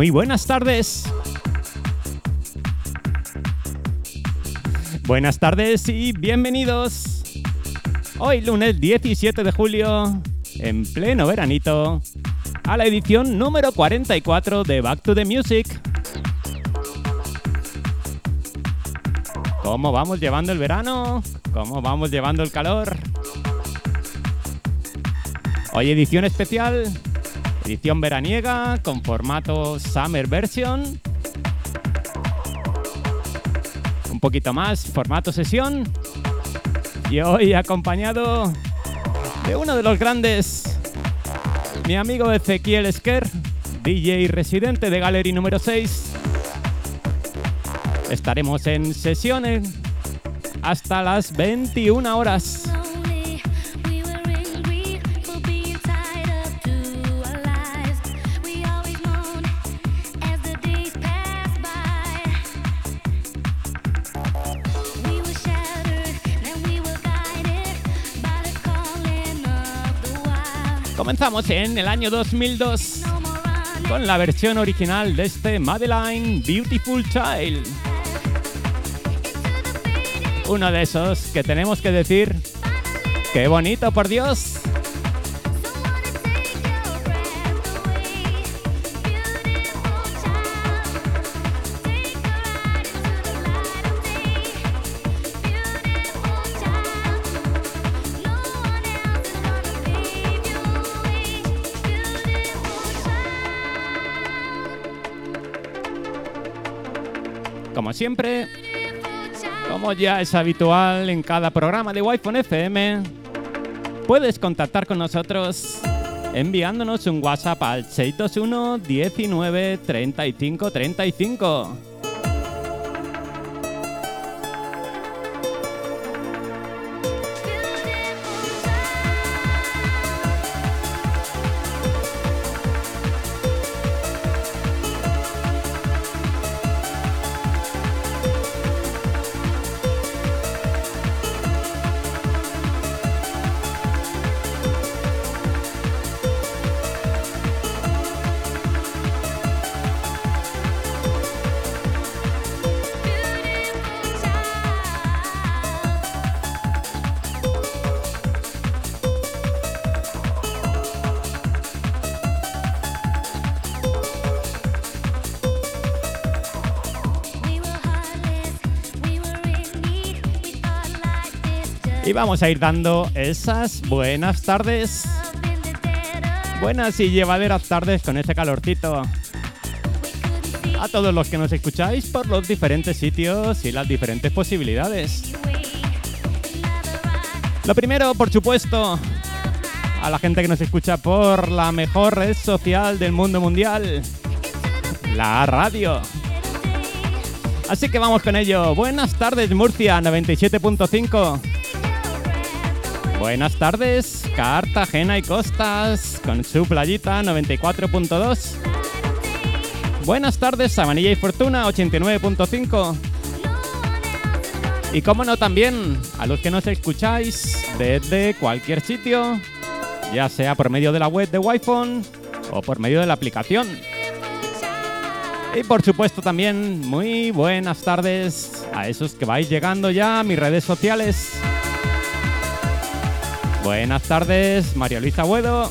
Muy buenas tardes. Buenas tardes y bienvenidos. Hoy lunes 17 de julio, en pleno veranito, a la edición número 44 de Back to the Music. ¿Cómo vamos llevando el verano? ¿Cómo vamos llevando el calor? Hoy edición especial, edición veraniega con formato Summer Version. Un poquito más, formato sesión. Y hoy acompañado de uno de los grandes, mi amigo Ezequiel Esquer, DJ residente de Gallery número 6. Estaremos en sesiones hasta las 21 horas. Comenzamos en el año 2002 con la versión original de este Madeline Beautiful Child. Uno de esos que tenemos que decir, qué bonito por Dios. Siempre, como ya es habitual en cada programa de Wi-Fi FM, puedes contactar con nosotros enviándonos un WhatsApp al 621 19 35 35. Vamos a ir dando esas buenas tardes. Buenas y llevaderas tardes con ese calorcito. A todos los que nos escucháis por los diferentes sitios y las diferentes posibilidades. Lo primero, por supuesto, a la gente que nos escucha por la mejor red social del mundo mundial, la radio. Así que vamos con ello. Buenas tardes, Murcia 97.5. Buenas tardes, Cartagena y Costas, con su playita 94.2. Buenas tardes, Sabanilla y Fortuna 89.5. Y como no también, a los que nos escucháis desde cualquier sitio, ya sea por medio de la web de Wi-Fi o por medio de la aplicación. Y por supuesto también muy buenas tardes a esos que vais llegando ya a mis redes sociales. Buenas tardes, María Luisa Buedo.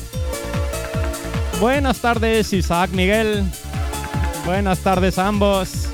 Buenas tardes, Isaac Miguel. Buenas tardes a ambos.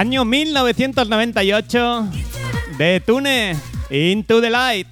Año 1998 de Tune Into the Light.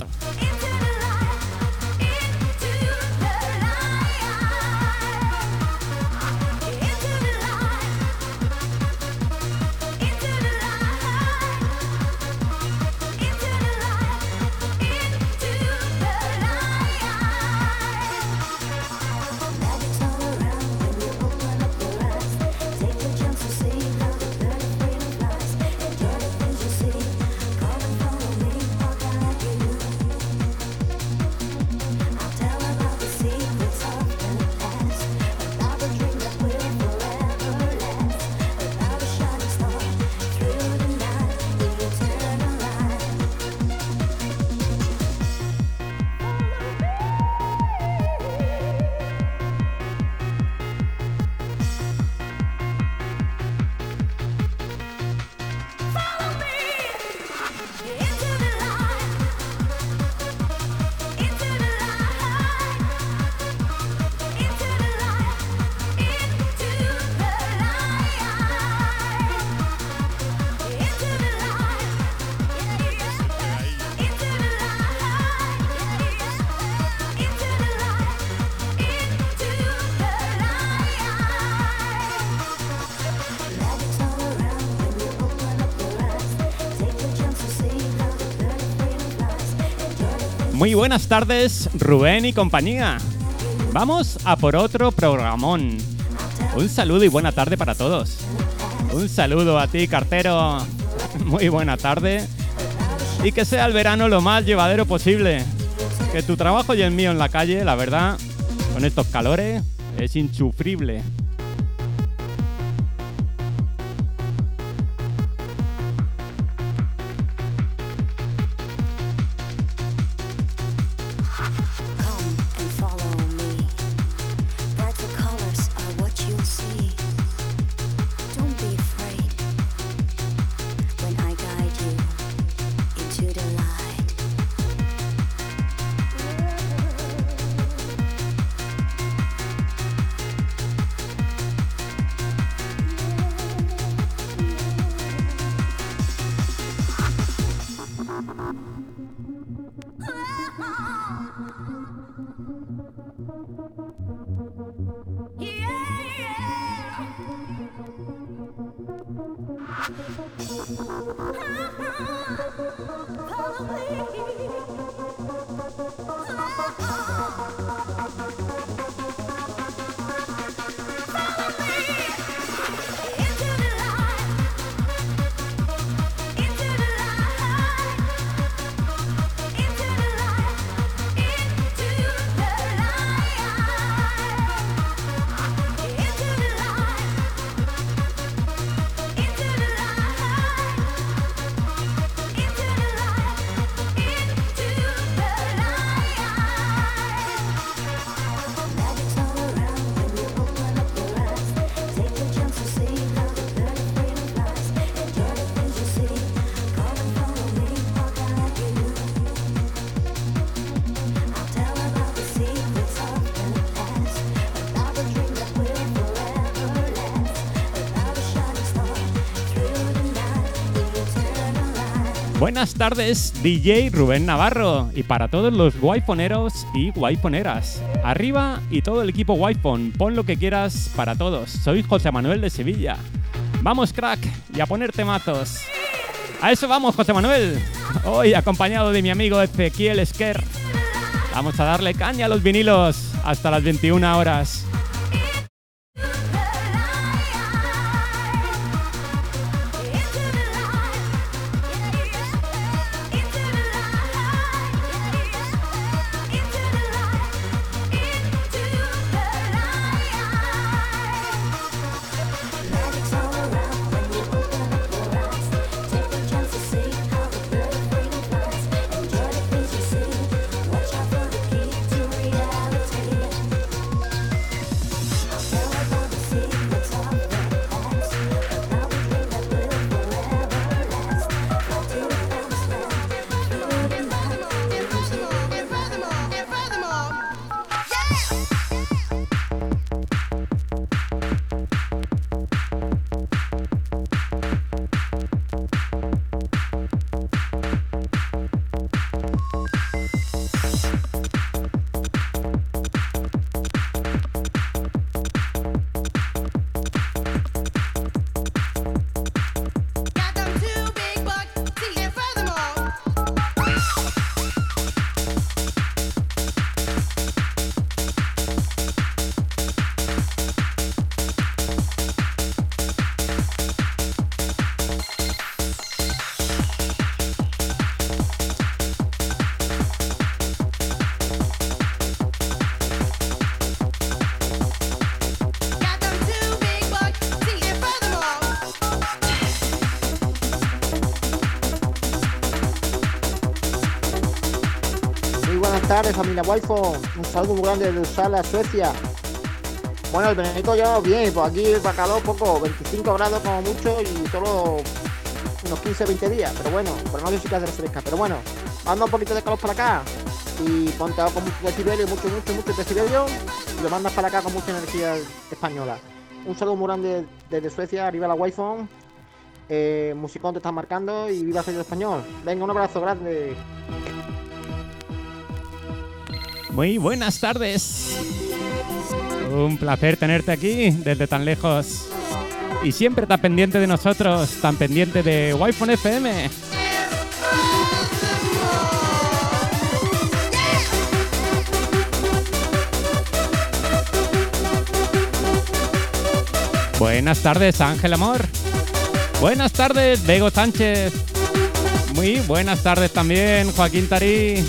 Buenas tardes, Rubén y compañía. Vamos a por otro programón. Un saludo y buena tarde para todos. Un saludo a ti, cartero. Muy buena tarde. Y que sea el verano lo más llevadero posible. Que tu trabajo y el mío en la calle, la verdad, con estos calores, es insufrible. Buenas tardes, DJ Rubén Navarro. Y para todos los waifoneros y waifoneras. Arriba y todo el equipo waifon. Pon lo que quieras para todos. Soy José Manuel de Sevilla. Vamos, crack, y a ponerte mazos. A eso vamos, José Manuel. Hoy acompañado de mi amigo Ezequiel Esquer. Vamos a darle caña a los vinilos hasta las 21 horas. Wi Un saludo muy grande de Usala, Suecia. Bueno, el veranito ya bien, pues aquí va calor poco, 25 grados como mucho y solo unos 15-20 días. Pero bueno, pero no sí que hacer fresca. Pero bueno, manda un poquito de calor para acá y ponte con mucho decibelio, mucho, mucho, mucho decibelio y lo mandas para acá con mucha energía española. Un saludo muy grande desde Suecia, arriba la Wi-Fi. Eh, musicón te está marcando y viva el español. Venga, un abrazo grande. Muy buenas tardes. Un placer tenerte aquí desde tan lejos. Y siempre tan pendiente de nosotros, tan pendiente de Wi-Fi FM. Buenas tardes, Ángel Amor. Buenas tardes, Bego Sánchez. Muy buenas tardes también, Joaquín Tarí.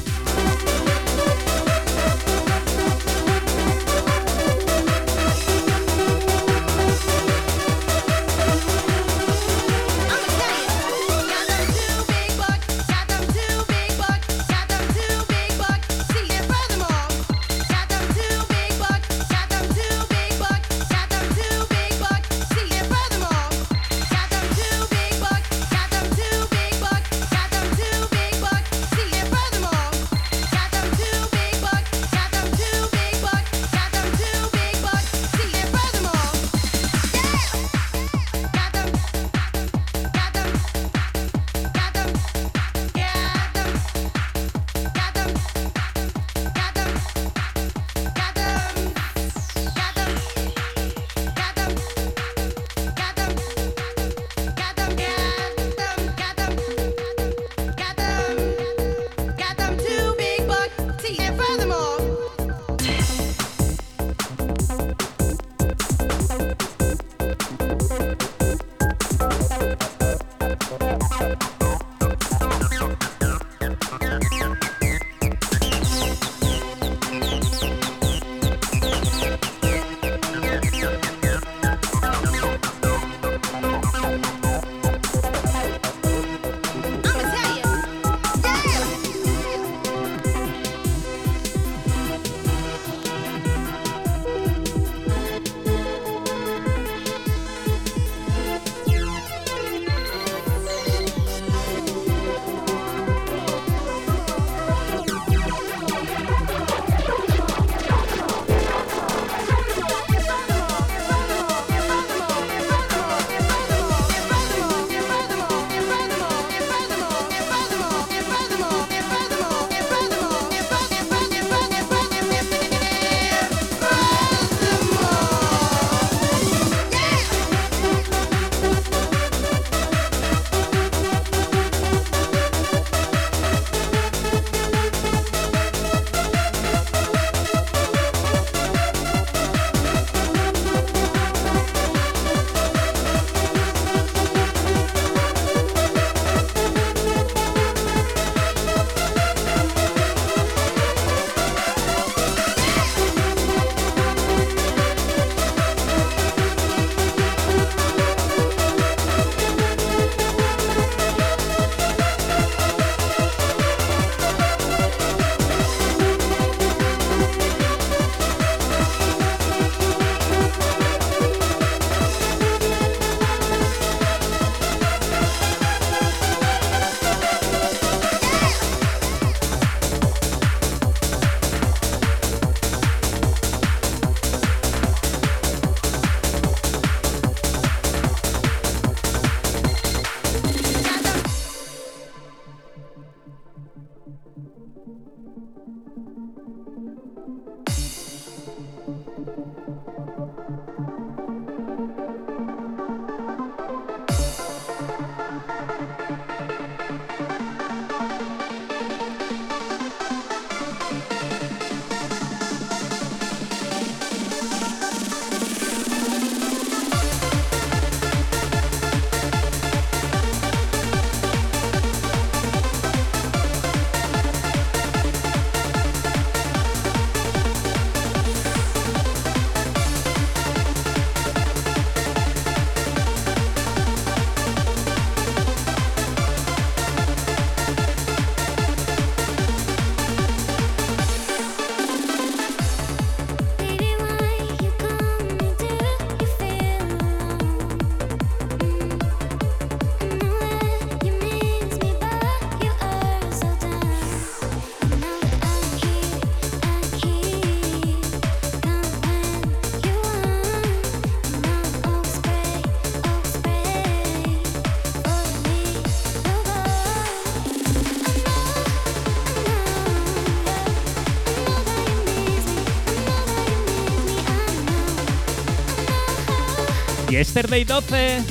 Yesterday 12,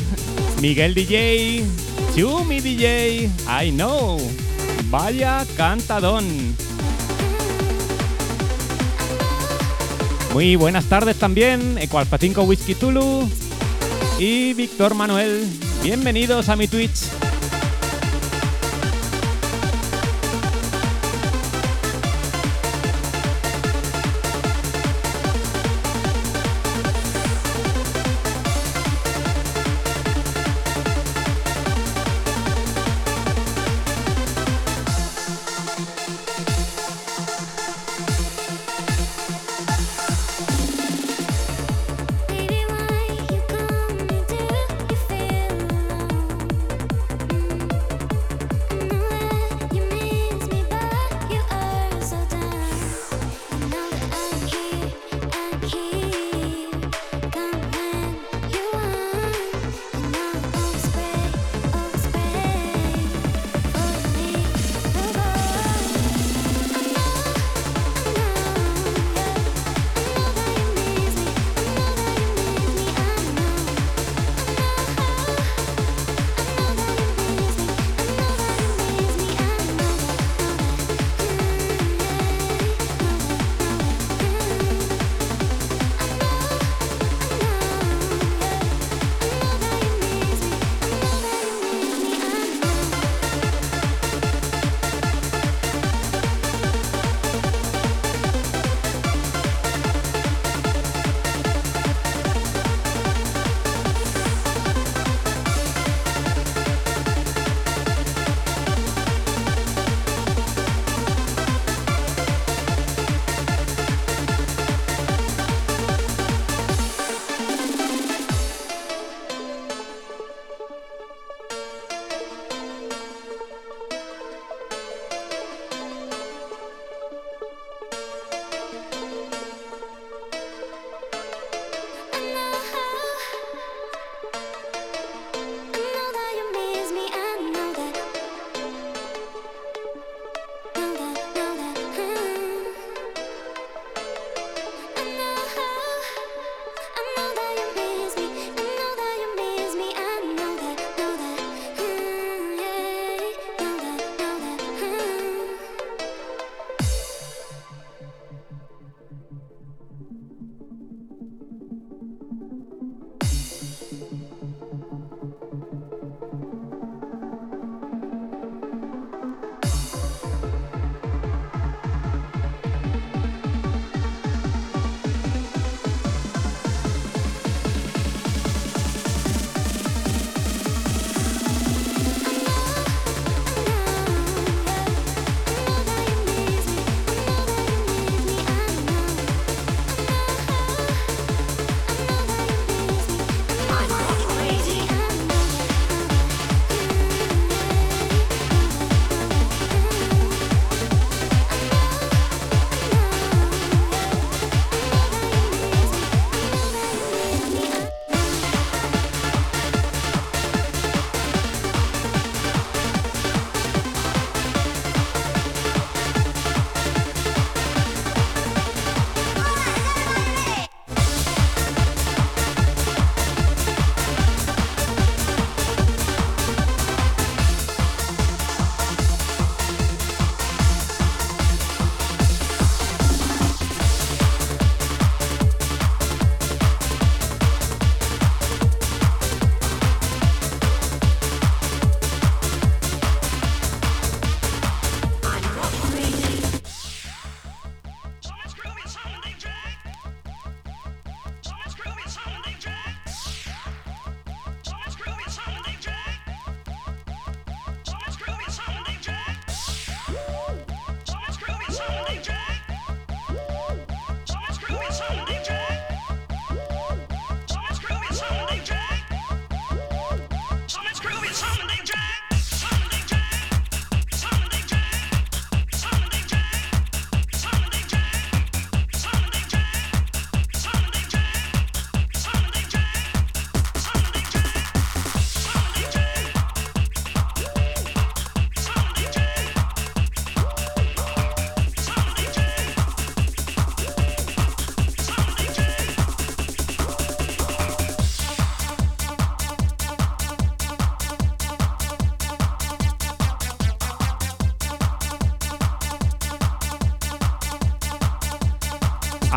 Miguel DJ, Chumi DJ, I know. Vaya cantadón. Muy buenas tardes también, Ecualpa 5 Whisky Tulu y Víctor Manuel. Bienvenidos a mi Twitch.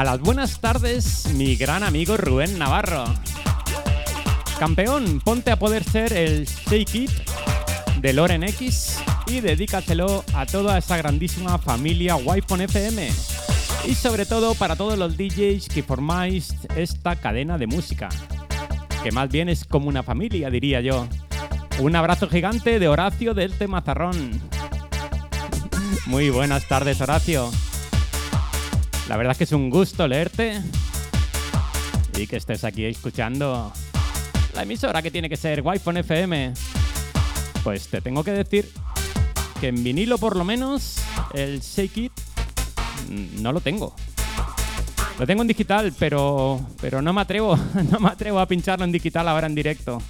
A las buenas tardes mi gran amigo Rubén Navarro. Campeón, ponte a poder ser el Shake It de Loren X y dedícaselo a toda esa grandísima familia wi FM. Y sobre todo para todos los DJs que formáis esta cadena de música, que más bien es como una familia, diría yo. Un abrazo gigante de Horacio del Temazarrón. Muy buenas tardes, Horacio. La verdad es que es un gusto leerte y que estés aquí escuchando la emisora que tiene que ser Wi-Fi FM. Pues te tengo que decir que en vinilo por lo menos el Shake It mm, no lo tengo. Lo tengo en digital, pero, pero no me atrevo, no me atrevo a pincharlo en digital ahora en directo.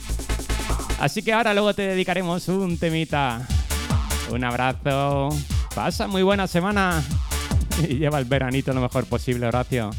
Así que ahora luego te dedicaremos un temita. Un abrazo. Pasa muy buena semana y lleva el veranito lo mejor posible, Horacio.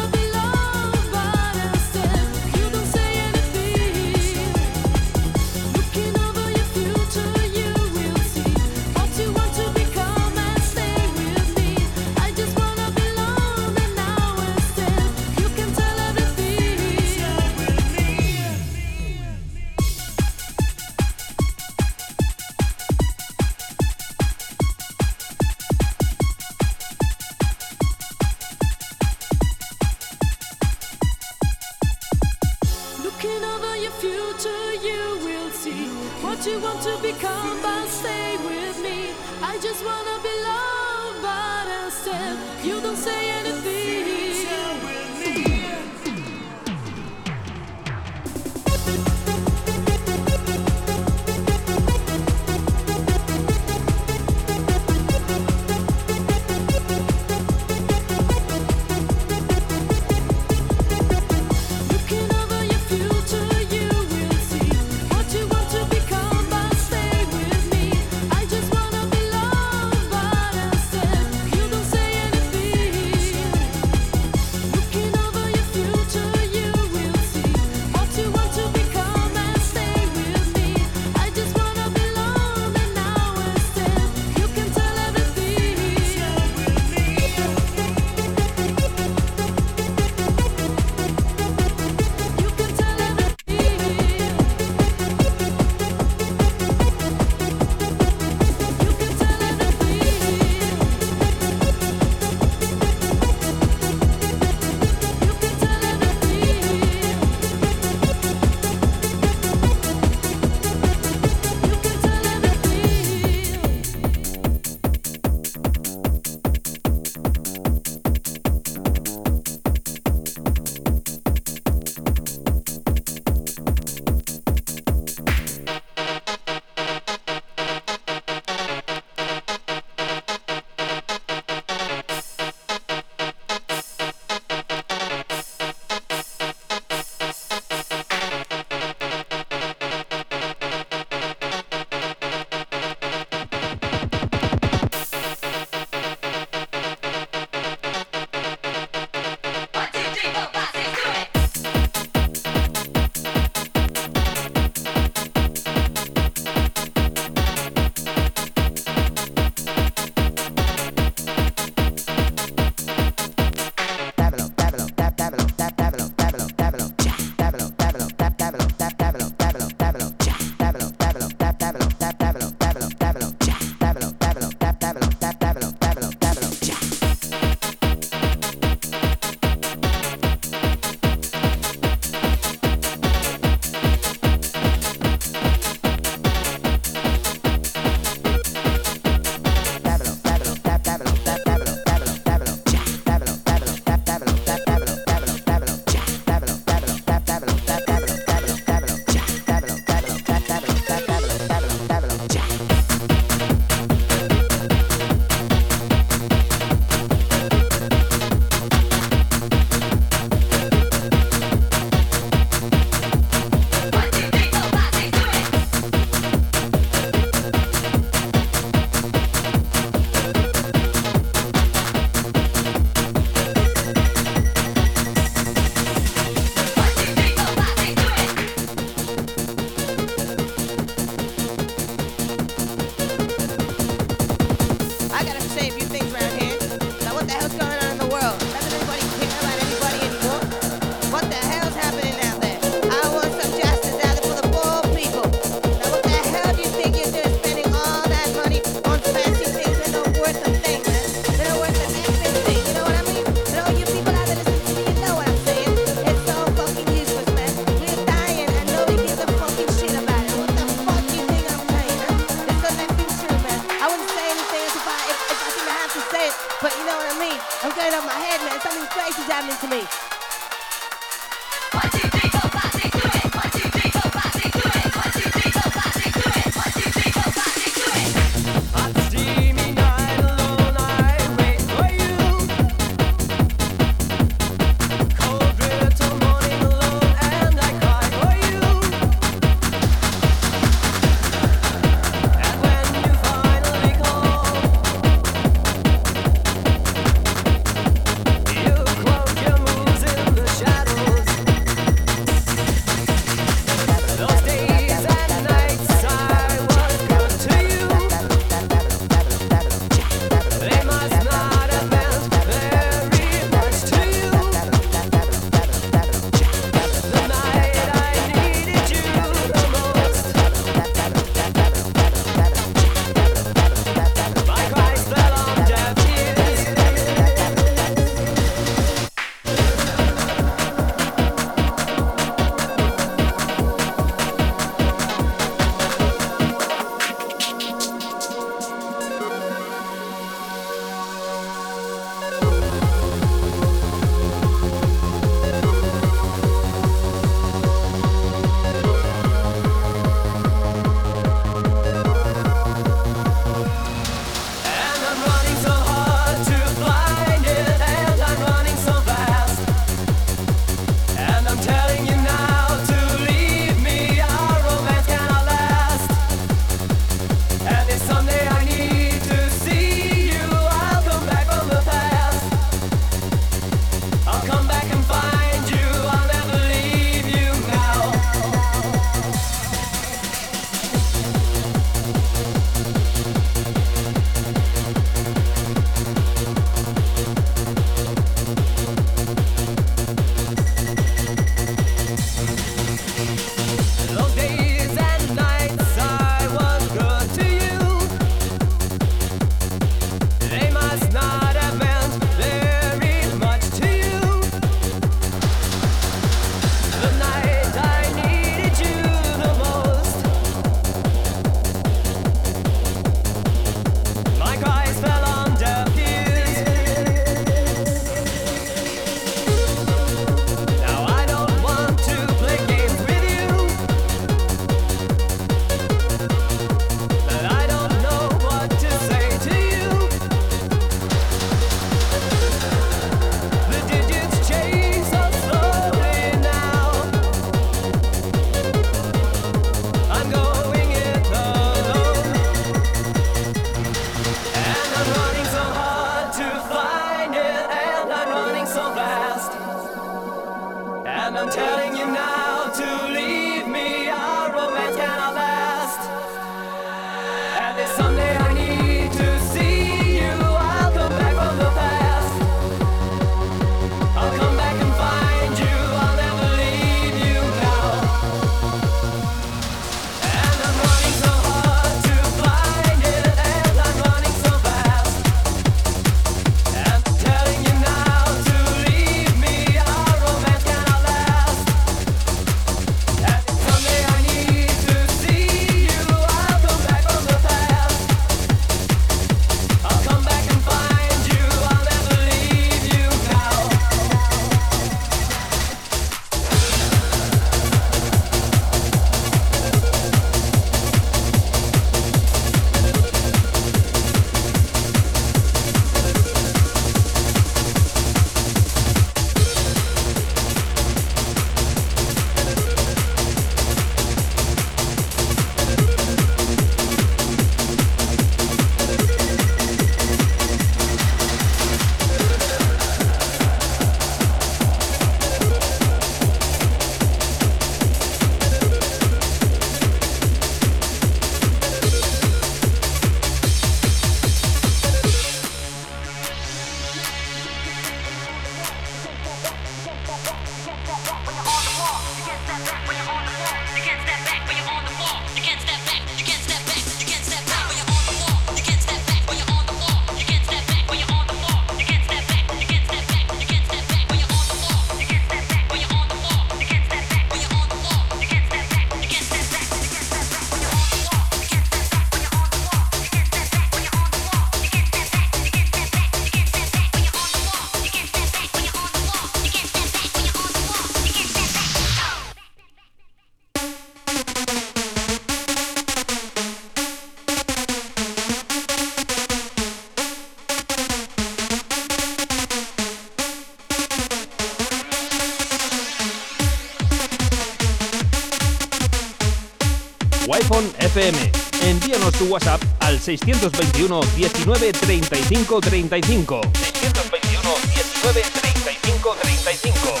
FM. Envíanos tu WhatsApp al 621 19 35 35. 621 19 35 35.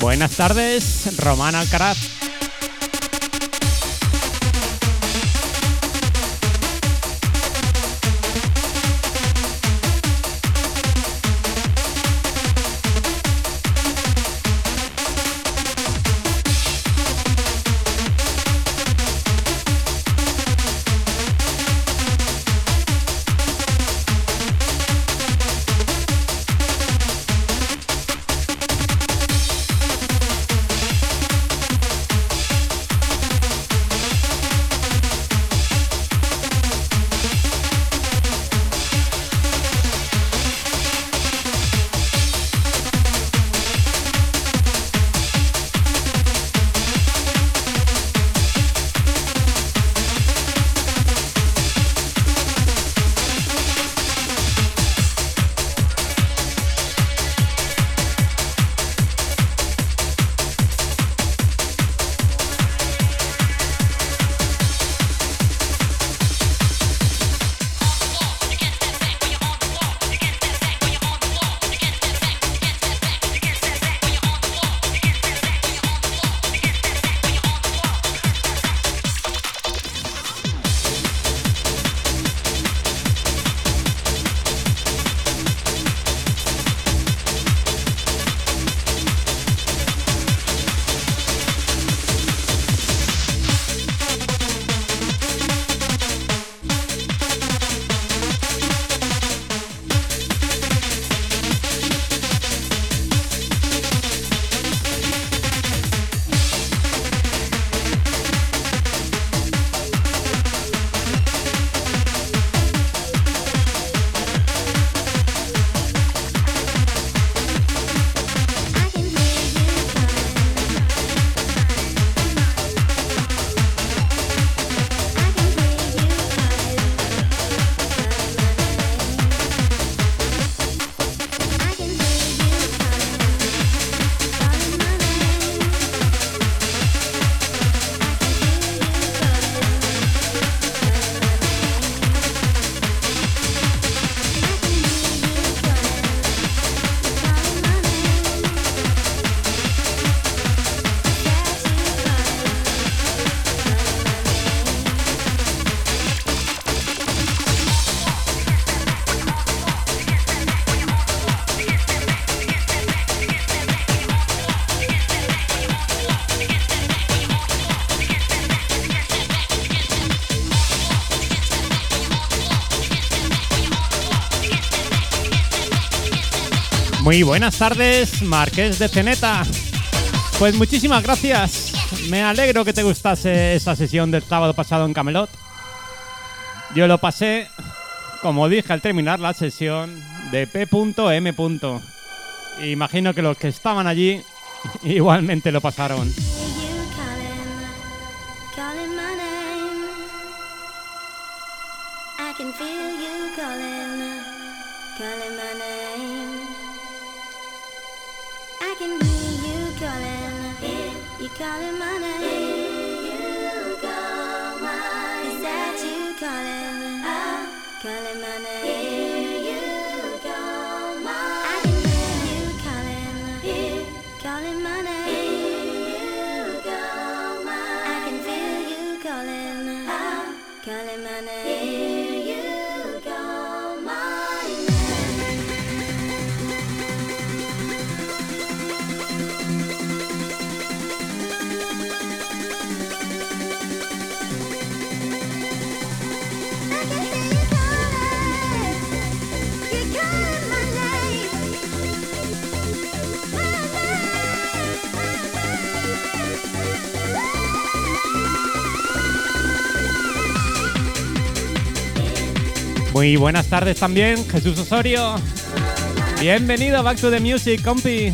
Buenas tardes, Román Alcaraz. Muy buenas tardes, Marqués de Ceneta. Pues muchísimas gracias. Me alegro que te gustase esa sesión del sábado pasado en Camelot. Yo lo pasé, como dije al terminar la sesión, de P.M. Imagino que los que estaban allí igualmente lo pasaron. Buenas tardes también, Jesús Osorio. Bienvenido Back to the Music, compi.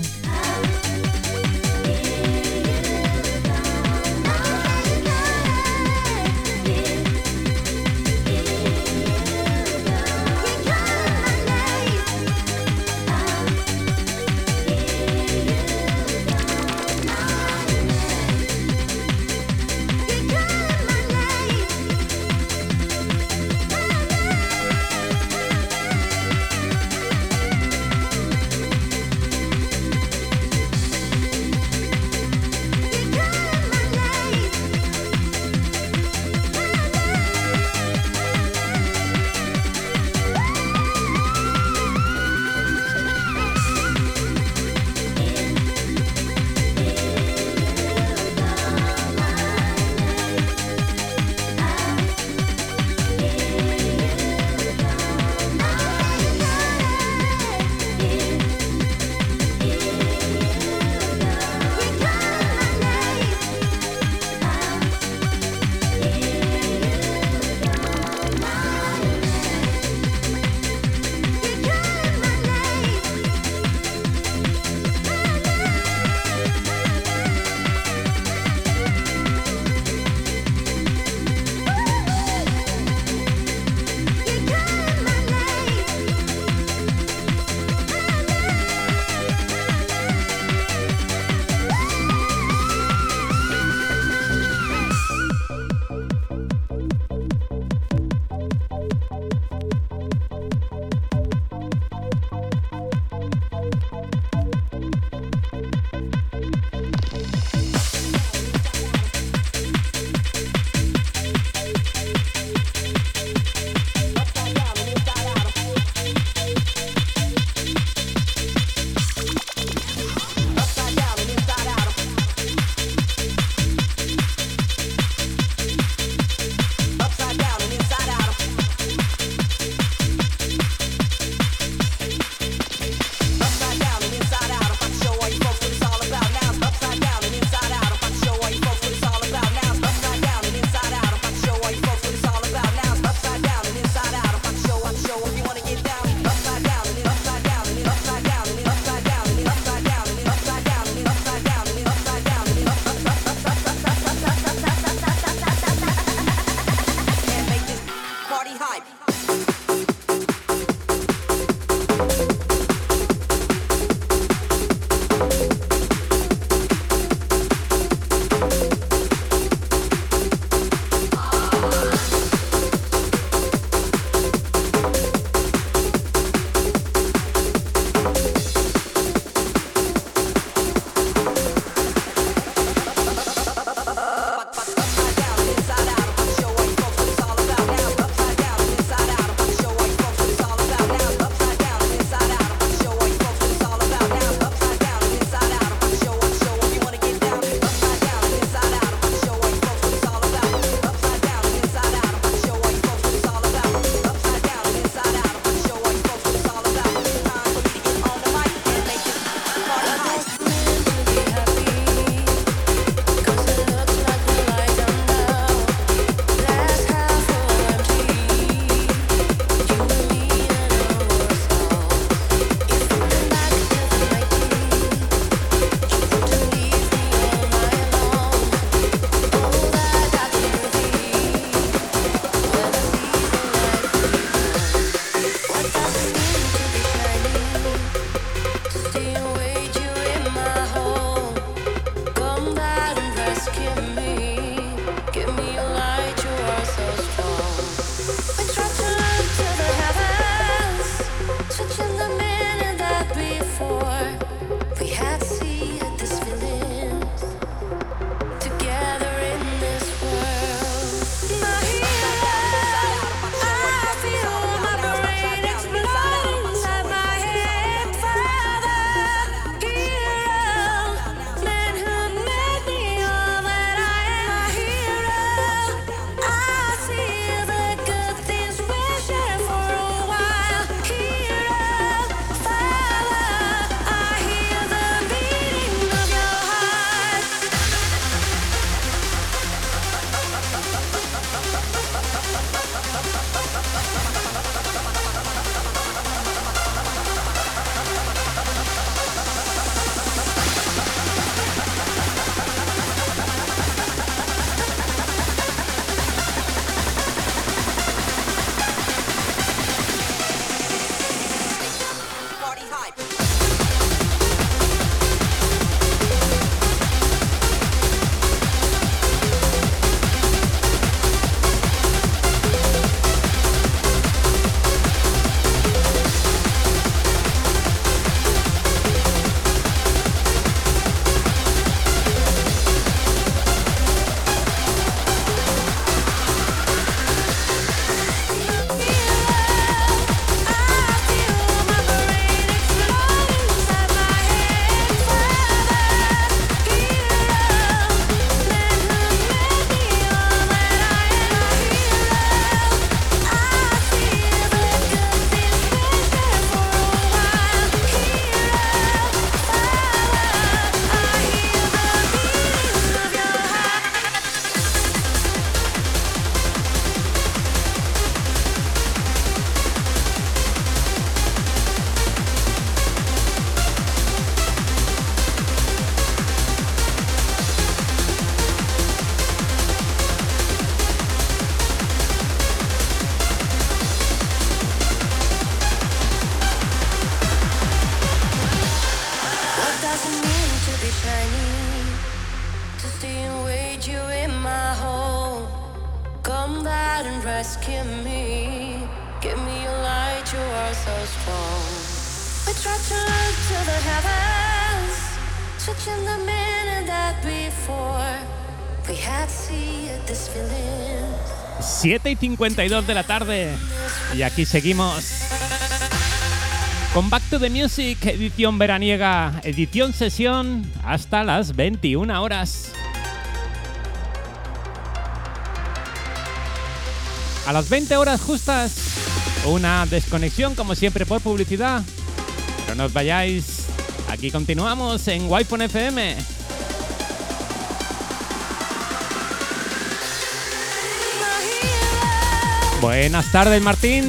7 y 52 de la tarde. Y aquí seguimos. Con Back to the Music, edición veraniega, edición sesión, hasta las 21 horas. A las 20 horas justas, una desconexión como siempre por publicidad. Pero no os vayáis, aquí continuamos en wi FM. Buenas tardes, Martín.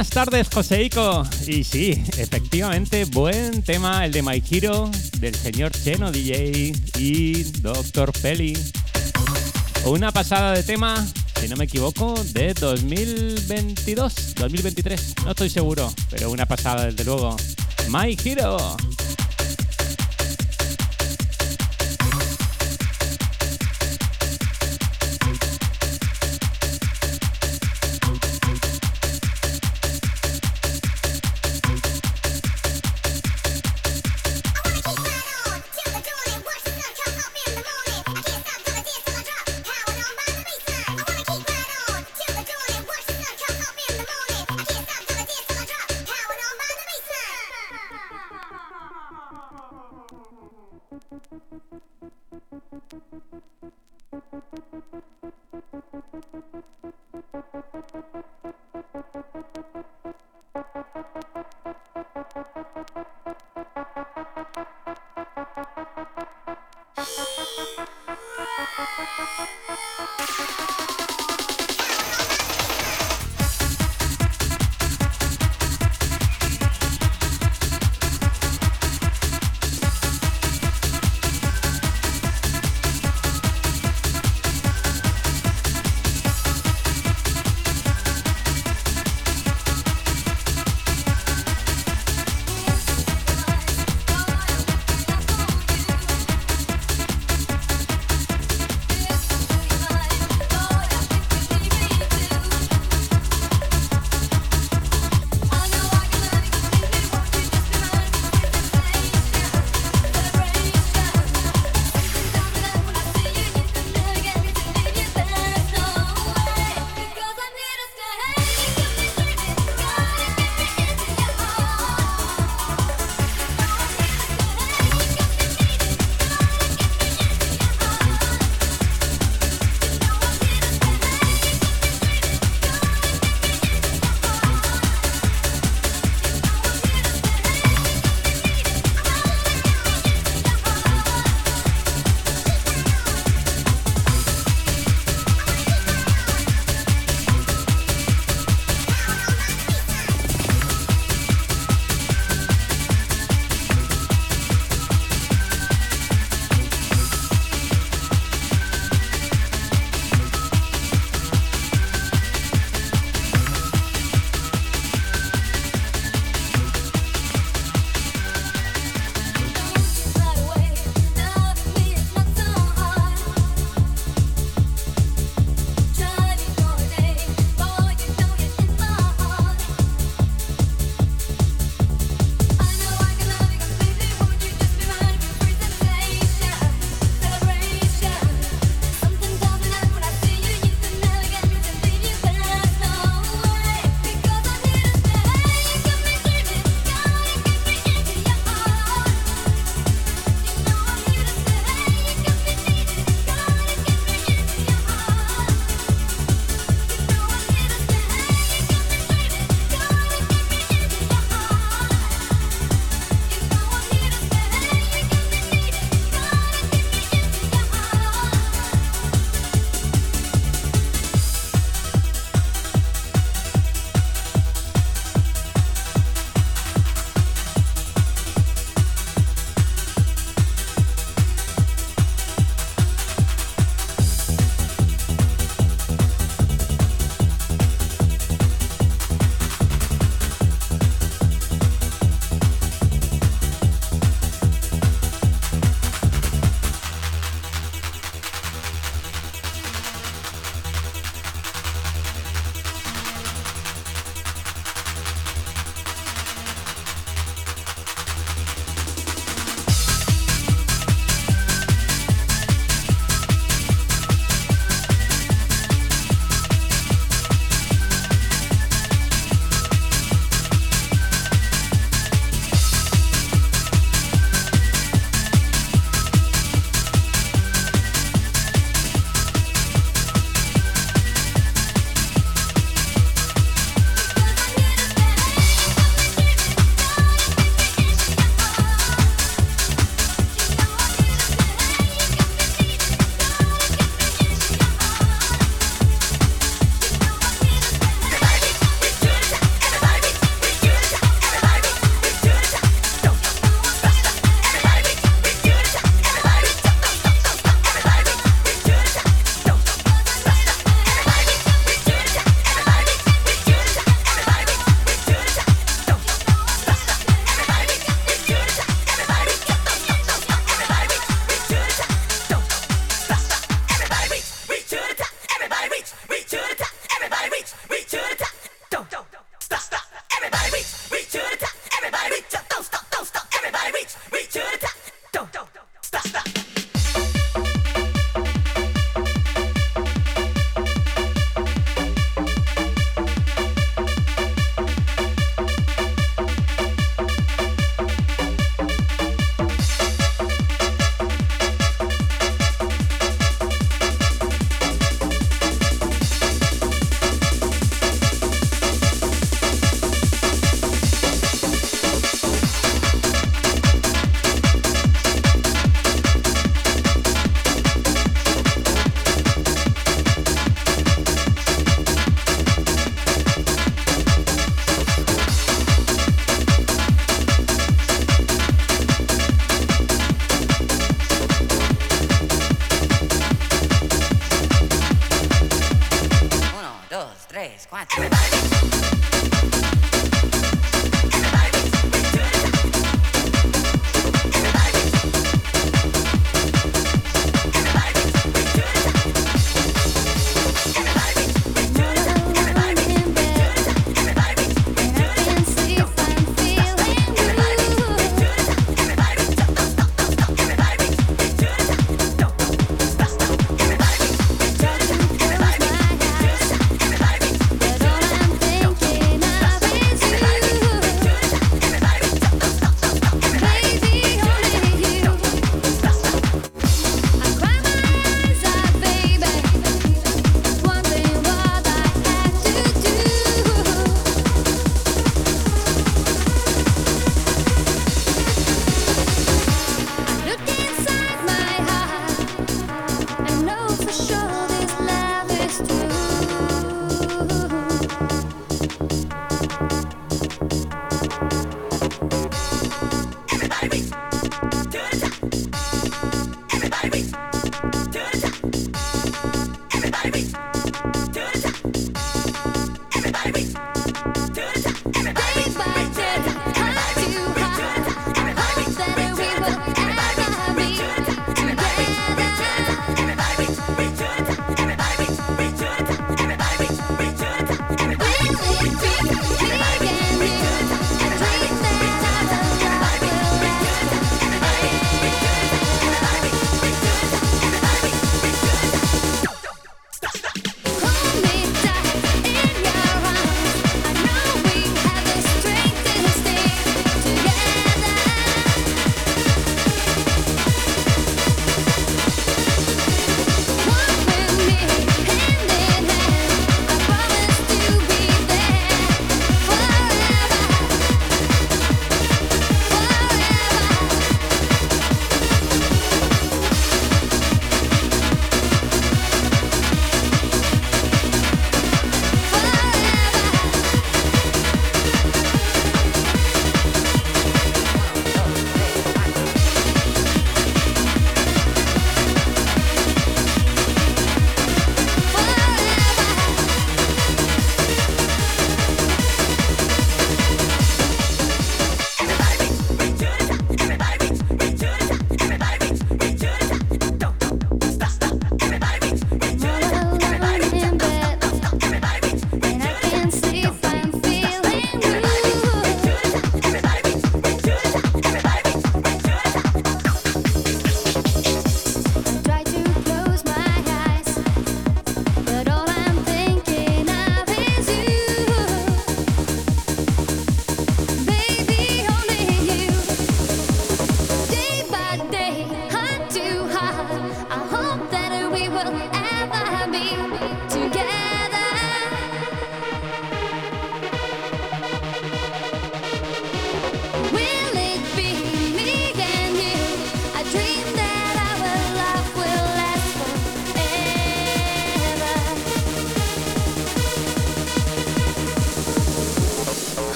Buenas tardes, Joseico. Y sí, efectivamente, buen tema el de My Hero del señor Cheno DJ y Dr. Feli. Una pasada de tema, si no me equivoco, de 2022, 2023, no estoy seguro, pero una pasada desde luego. My Hero.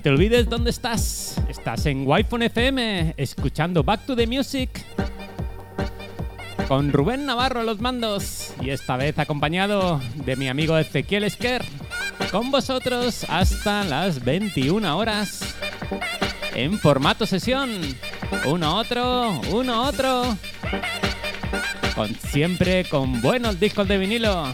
No te olvides dónde estás. Estás en wi FM, escuchando Back to the Music. Con Rubén Navarro a los mandos. Y esta vez acompañado de mi amigo Ezequiel Esquer. Con vosotros hasta las 21 horas. En formato sesión. Uno otro, uno otro. Con, siempre con buenos discos de vinilo.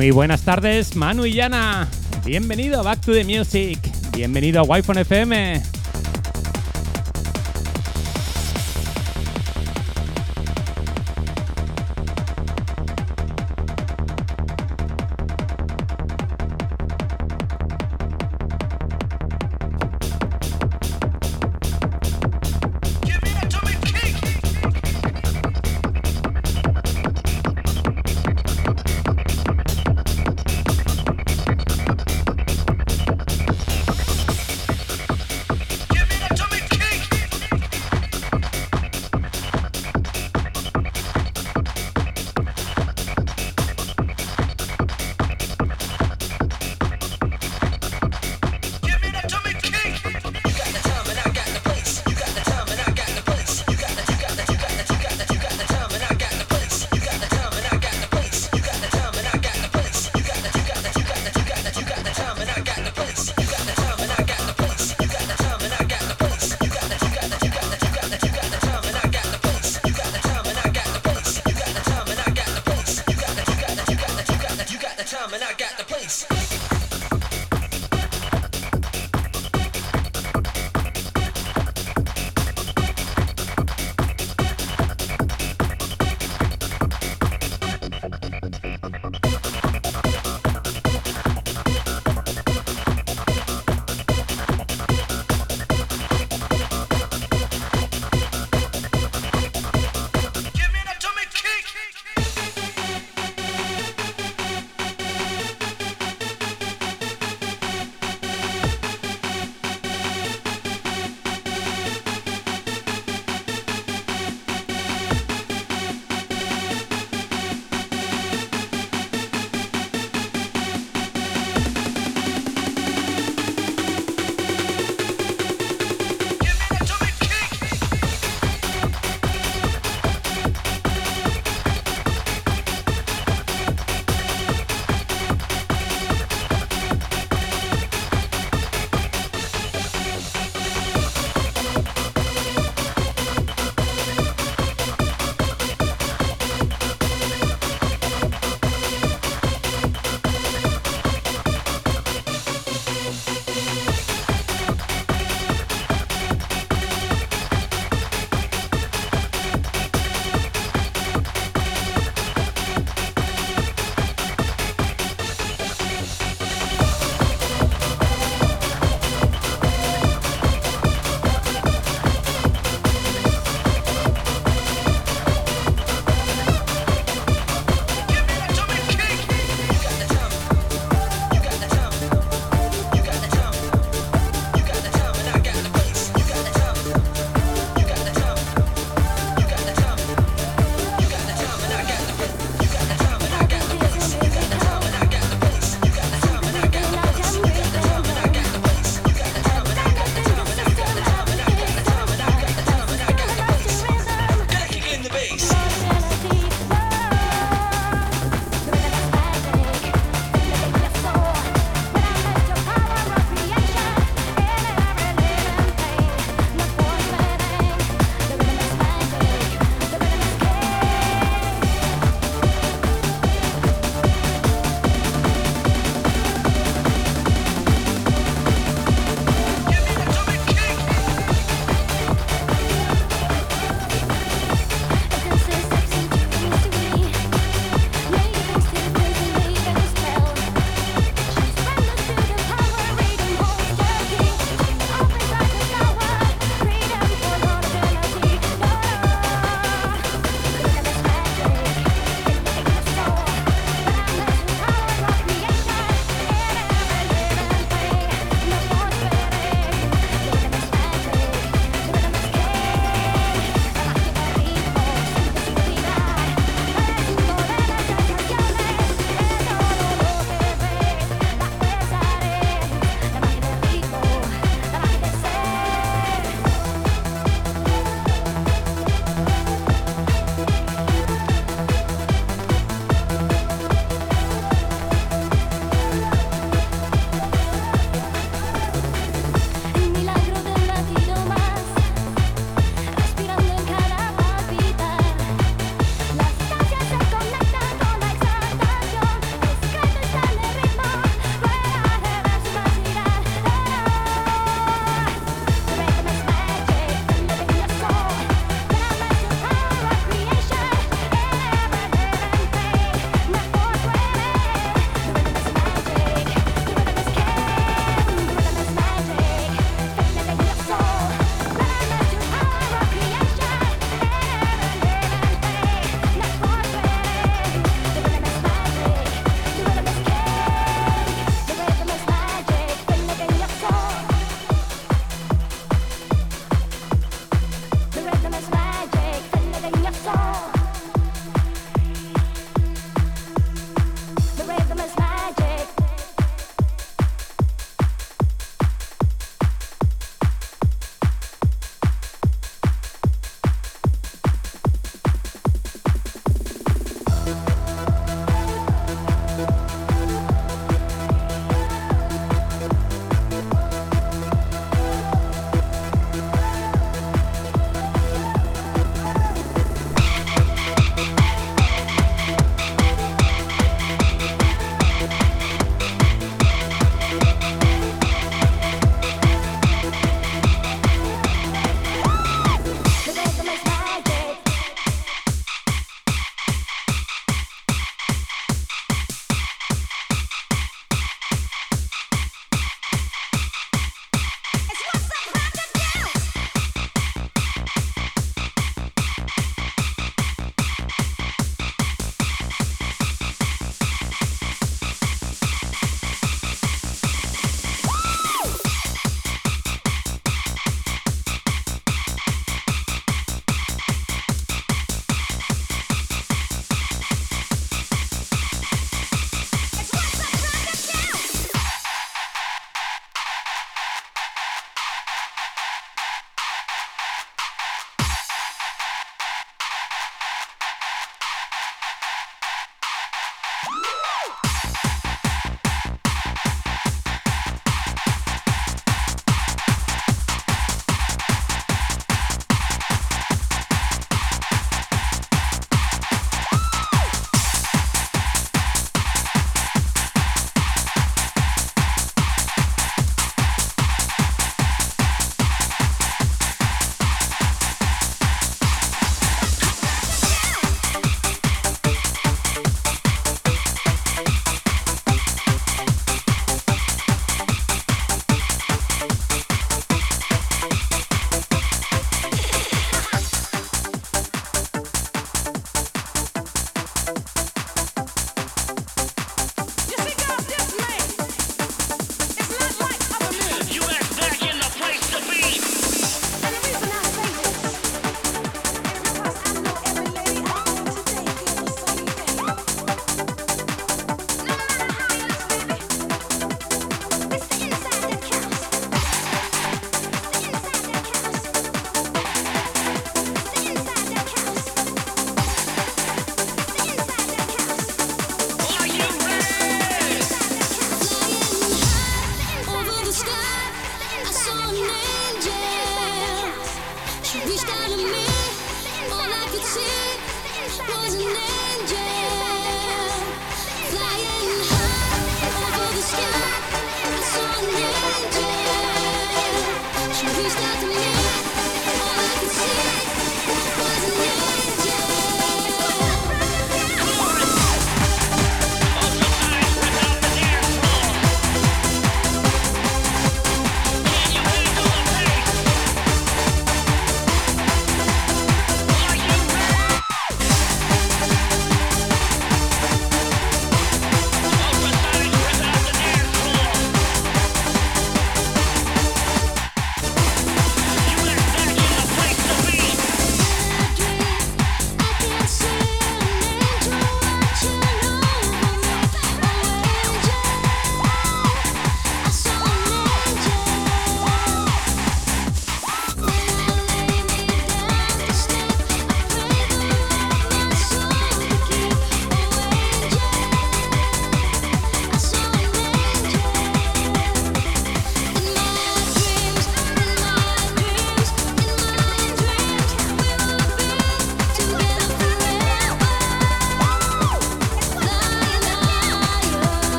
Muy buenas tardes, Manu y Yana. Bienvenido a Back to the Music. Bienvenido a Wi-Fi FM.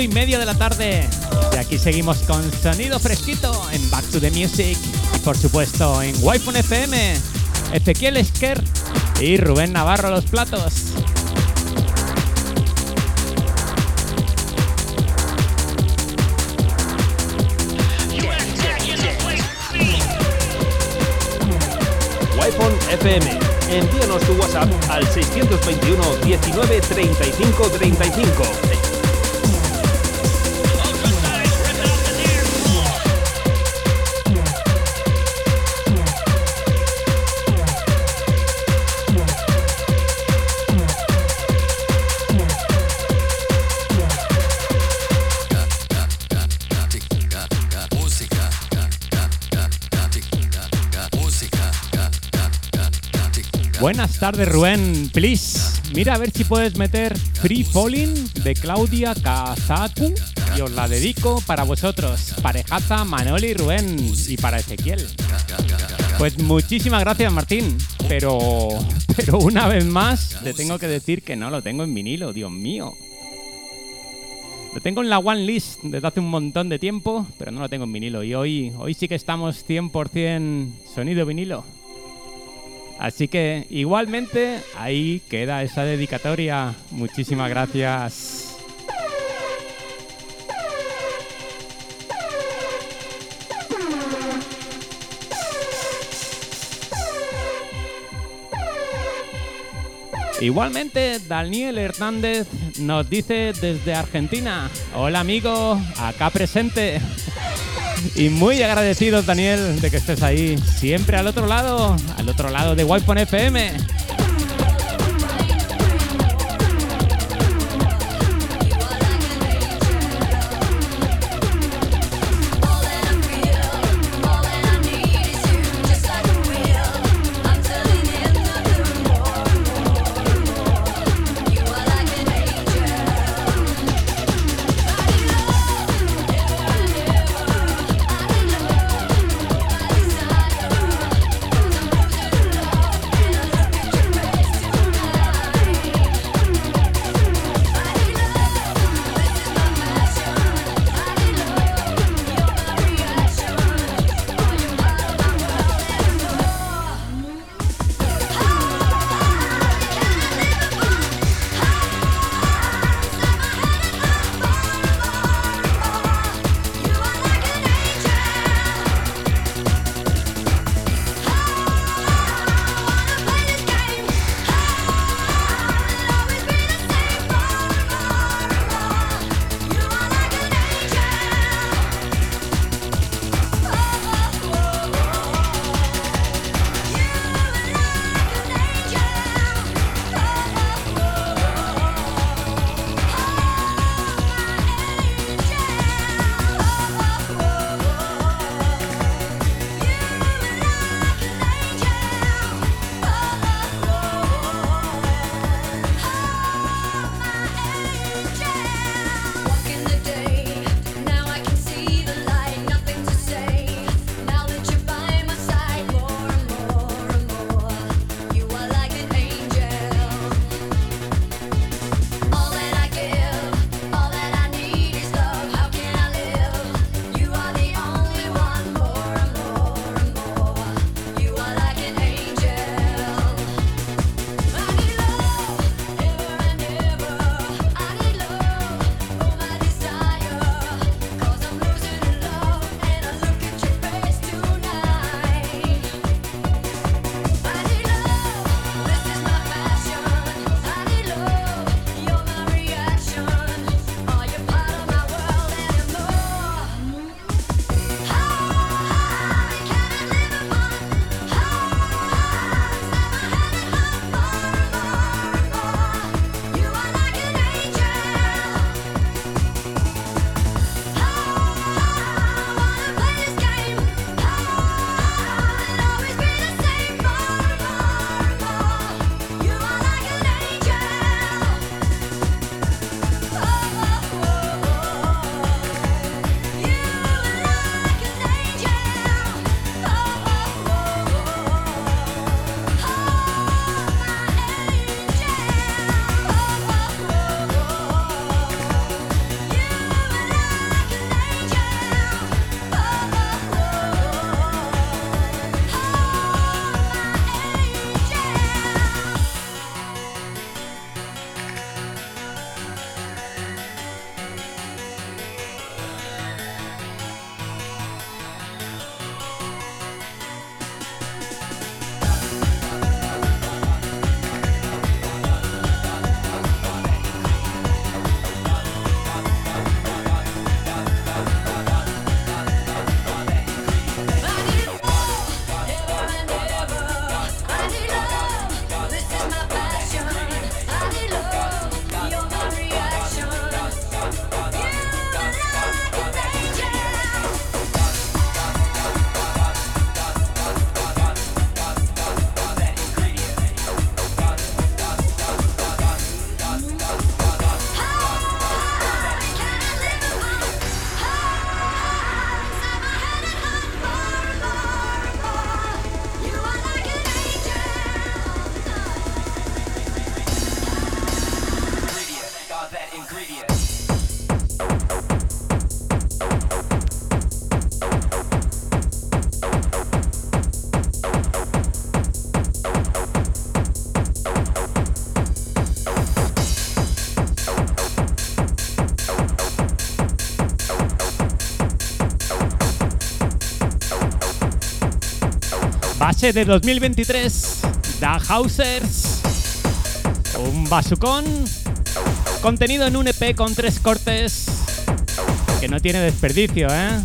Y media de la tarde. Y aquí seguimos con sonido fresquito en Back to the Music. Y por supuesto en wi FM, Ezequiel Esquer y Rubén Navarro los platos. FM. Envíanos tu WhatsApp al 621 19 35 35. Buenas tardes, Rubén. Please, mira a ver si puedes meter Free Falling de Claudia Kazaku y os la dedico para vosotros, parejaza Manoli y Rubén y para Ezequiel. Pues muchísimas gracias, Martín. Pero, pero una vez más, te tengo que decir que no lo tengo en vinilo, Dios mío. Lo tengo en la One List desde hace un montón de tiempo, pero no lo tengo en vinilo. Y hoy, hoy sí que estamos 100% sonido vinilo. Así que igualmente ahí queda esa dedicatoria. Muchísimas gracias. Igualmente, Daniel Hernández nos dice desde Argentina, hola amigo, acá presente. Y muy agradecidos, Daniel, de que estés ahí, siempre al otro lado, al otro lado de wi FM. De 2023, The Housers. Un basucón contenido en un EP con tres cortes que no tiene desperdicio, ¿eh?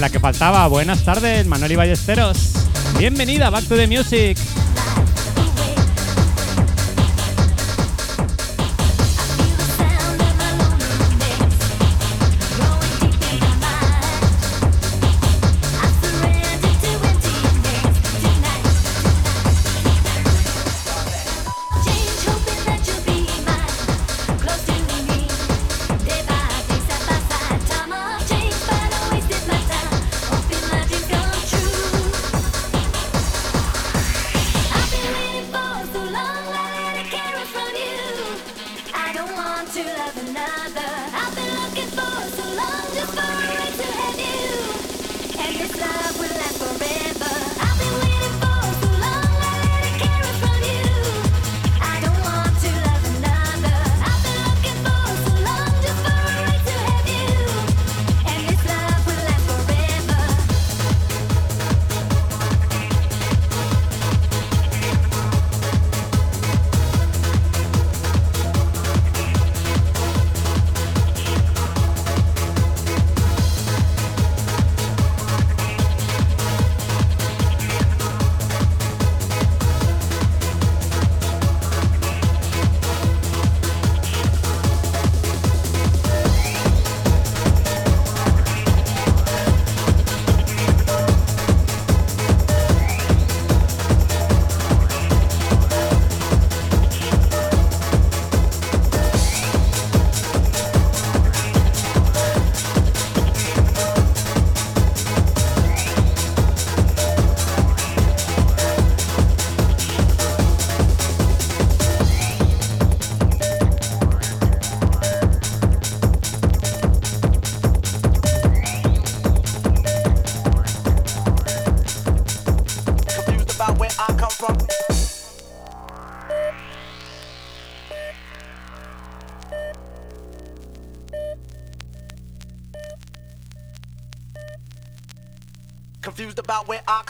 La que faltaba. Buenas tardes, Manuel y Ballesteros. Bienvenida, Back to the Music.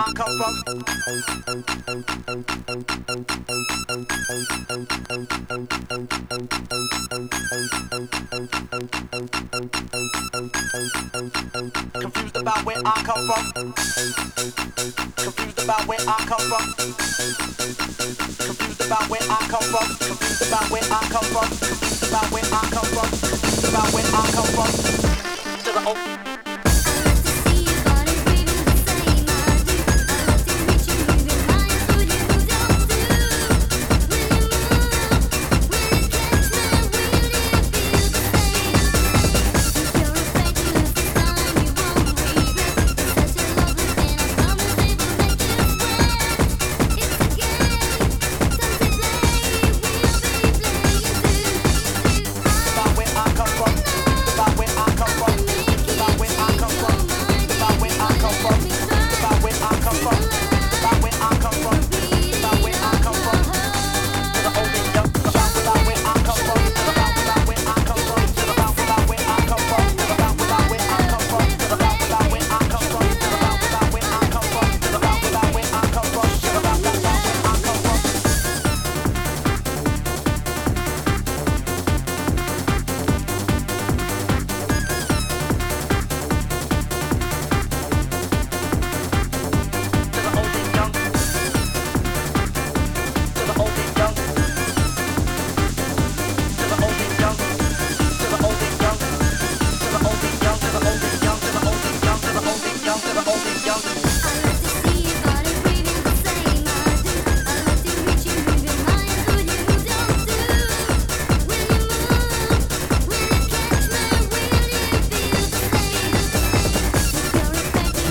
I come from.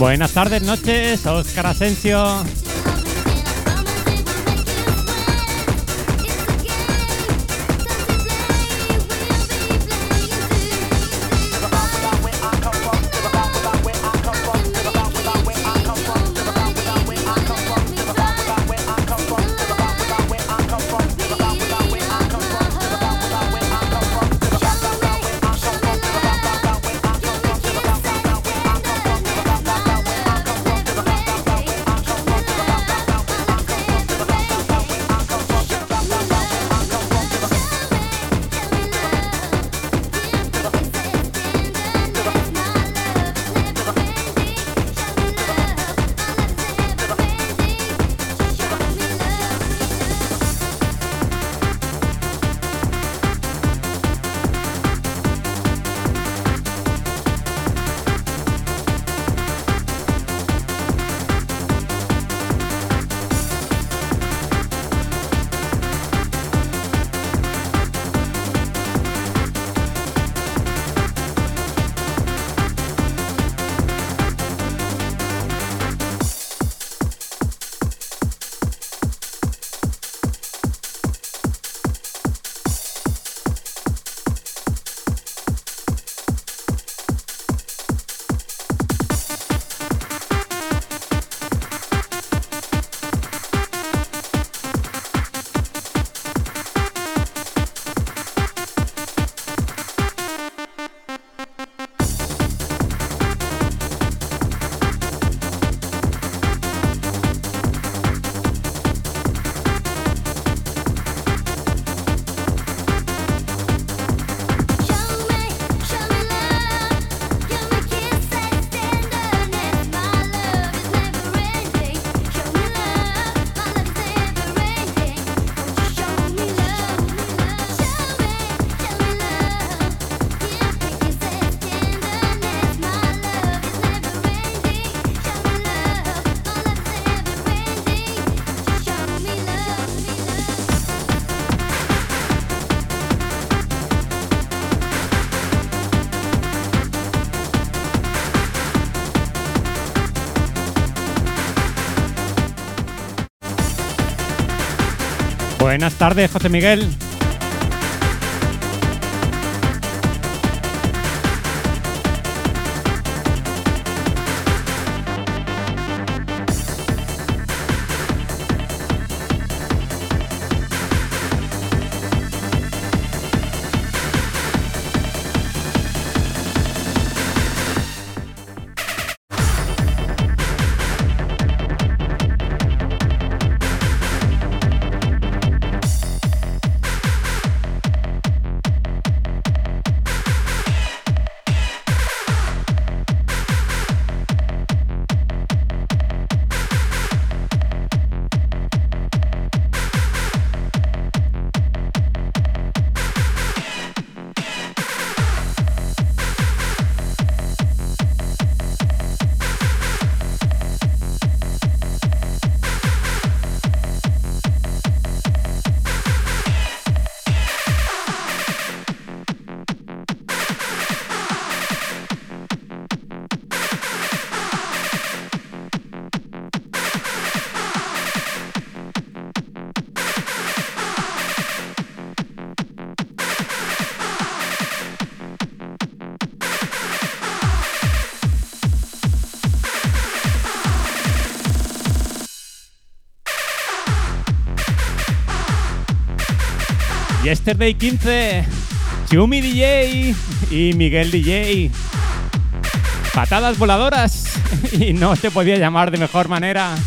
Buenas tardes, noches, Oscar Asensio. Buenas tardes, José Miguel. Yesterday 15, Chumi DJ y Miguel DJ. Patadas voladoras y no se podía llamar de mejor manera.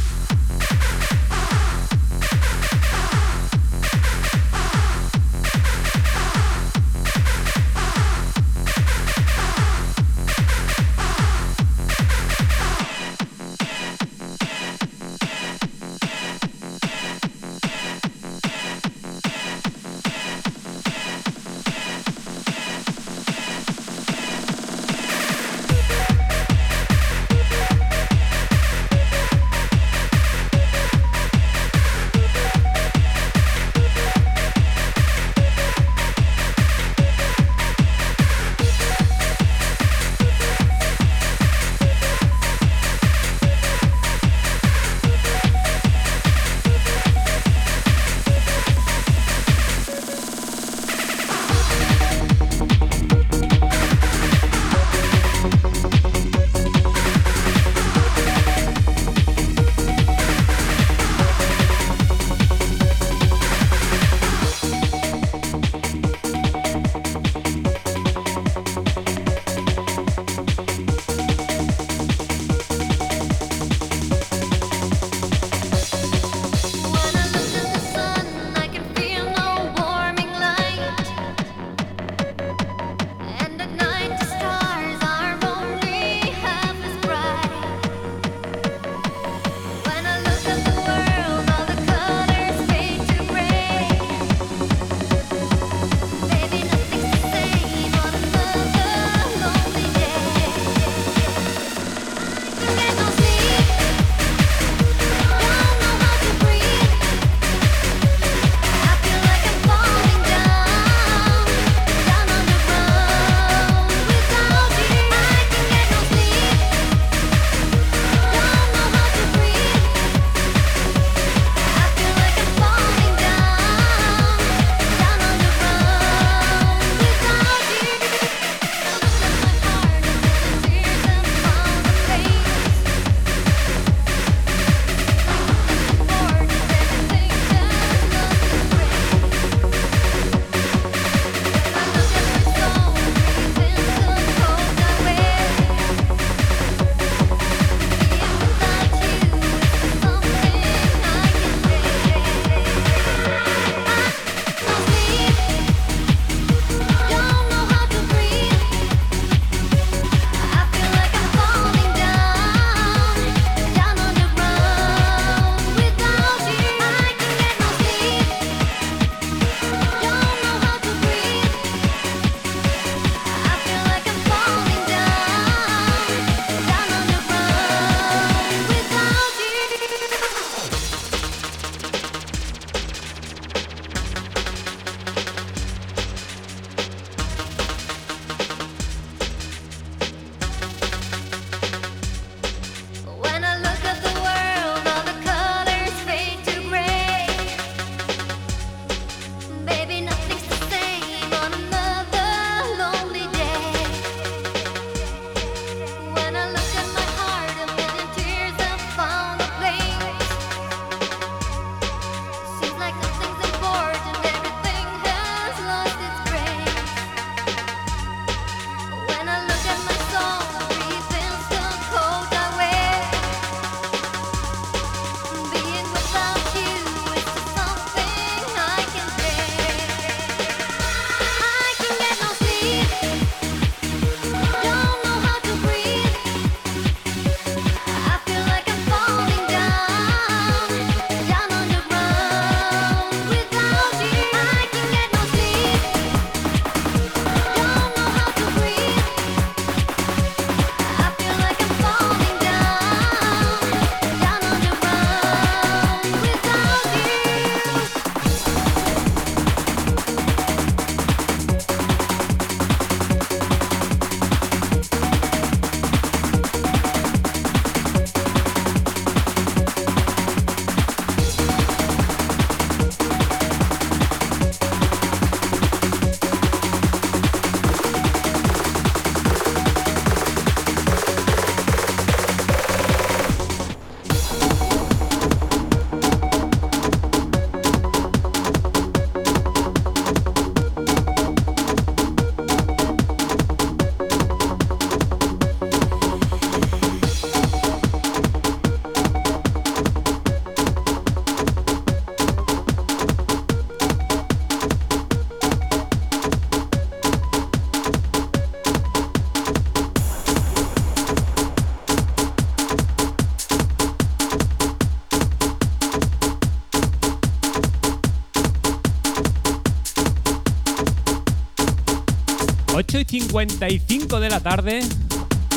55 de la tarde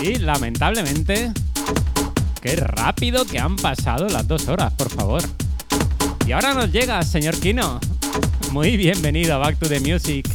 y lamentablemente, qué rápido que han pasado las dos horas, por favor. Y ahora nos llega, señor Kino. Muy bienvenido a Back to the Music.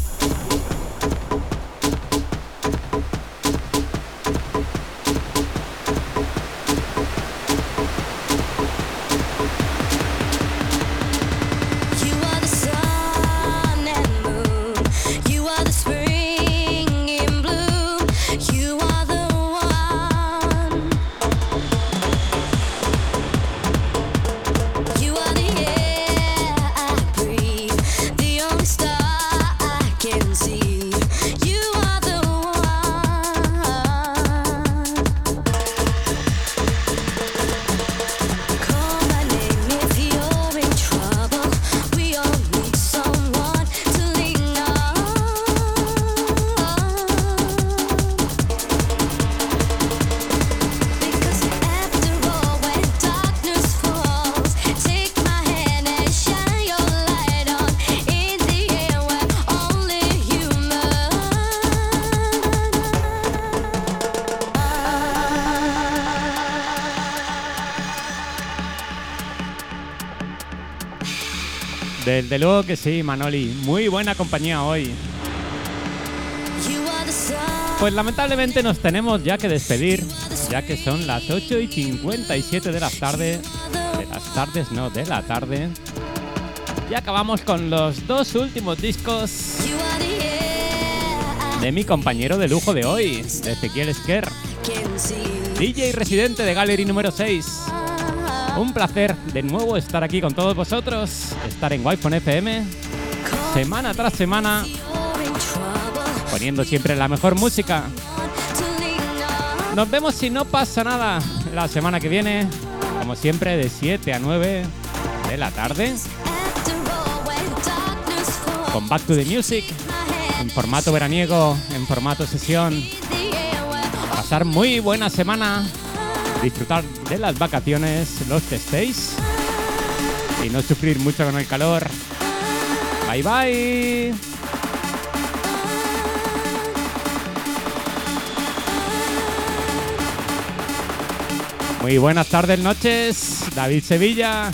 Desde luego que sí, Manoli. Muy buena compañía hoy. Pues lamentablemente nos tenemos ya que despedir, ya que son las 8 y 57 de la tarde. De las tardes, no, de la tarde. Y acabamos con los dos últimos discos de mi compañero de lujo de hoy, de Ezequiel Esquer. DJ residente de Gallery número 6. Un placer de nuevo estar aquí con todos vosotros, estar en Wi-Fi FM, semana tras semana, poniendo siempre la mejor música. Nos vemos si no pasa nada la semana que viene, como siempre, de 7 a 9 de la tarde, con Back to the Music, en formato veraniego, en formato sesión. Pasar muy buena semana, disfrutar de las vacaciones, los que estéis, y no sufrir mucho con el calor. Bye bye. Muy buenas tardes, noches. David Sevilla.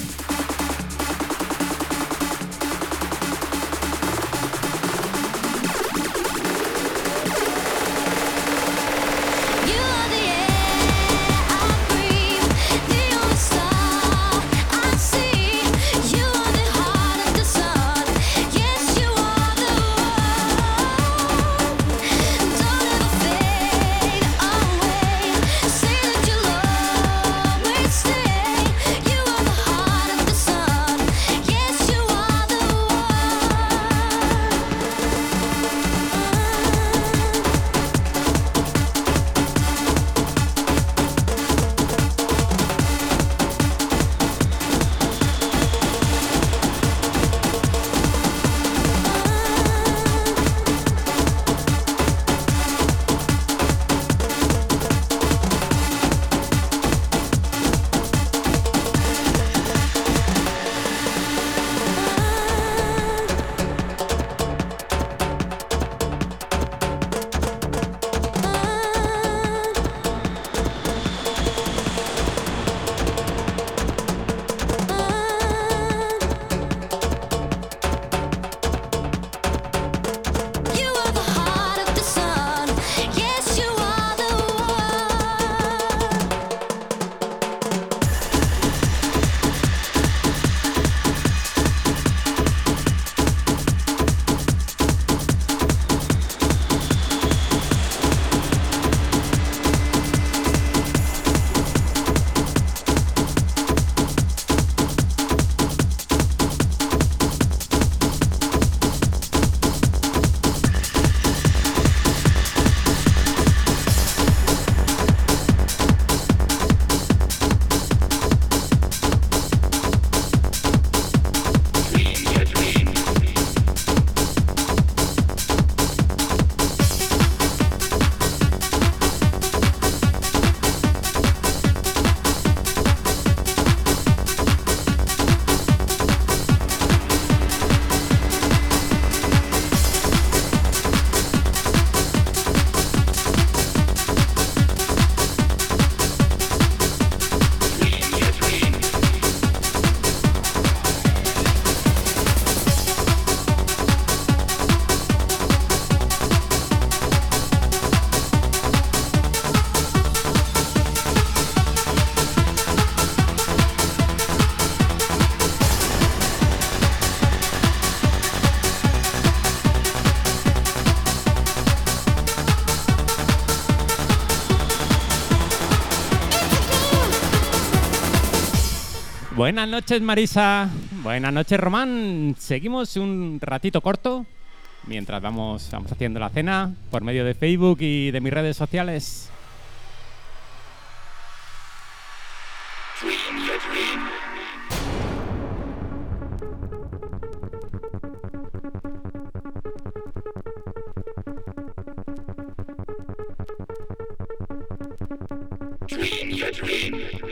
Buenas noches, Marisa. Buenas noches, Román. Seguimos un ratito corto mientras vamos, vamos haciendo la cena por medio de Facebook y de mis redes sociales. Every night, I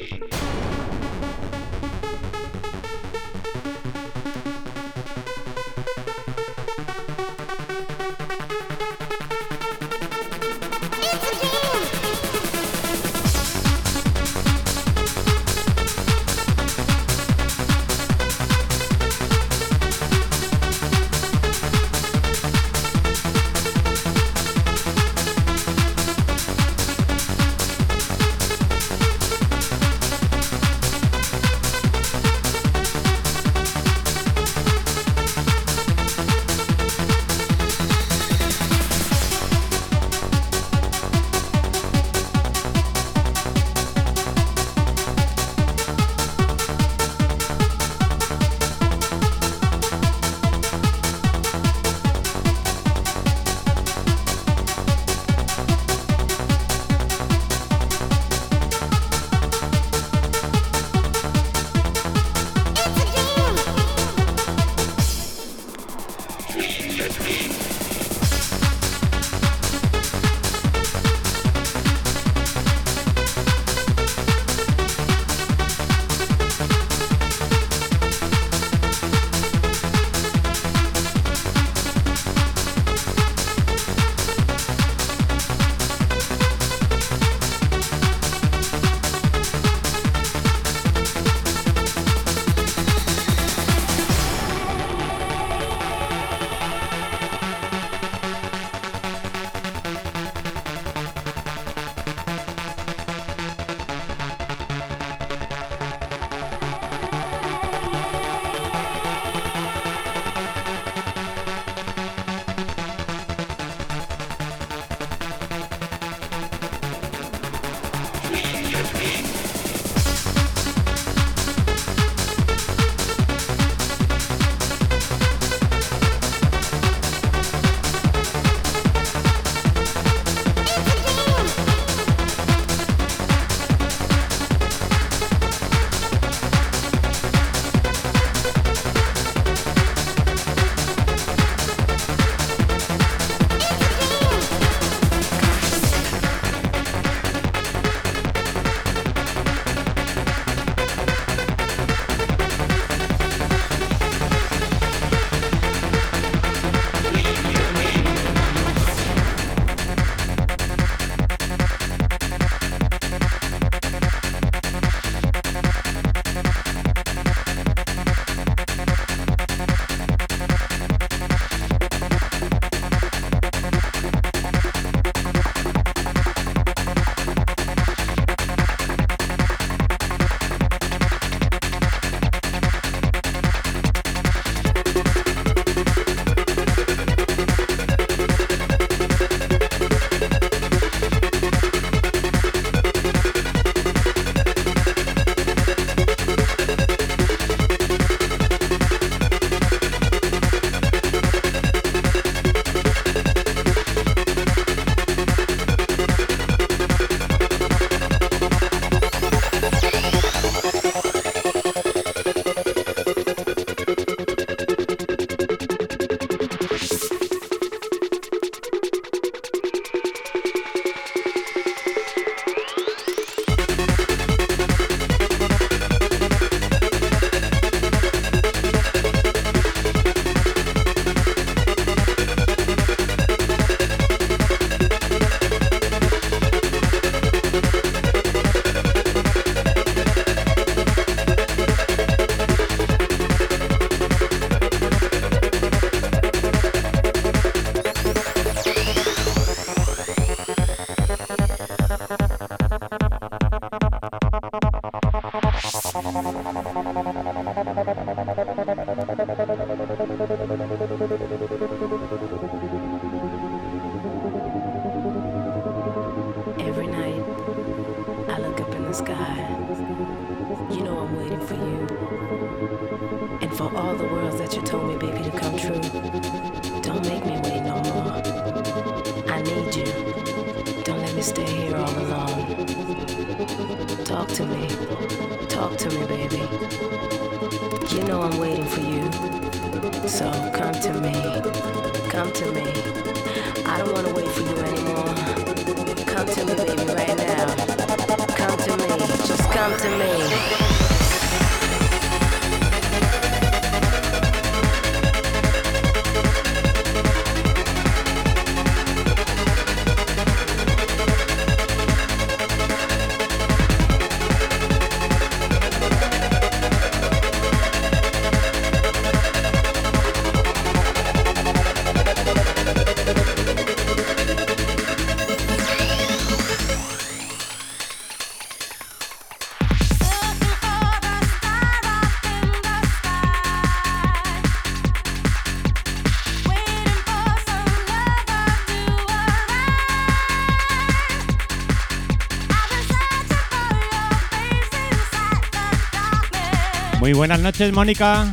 Muy buenas noches, Mónica.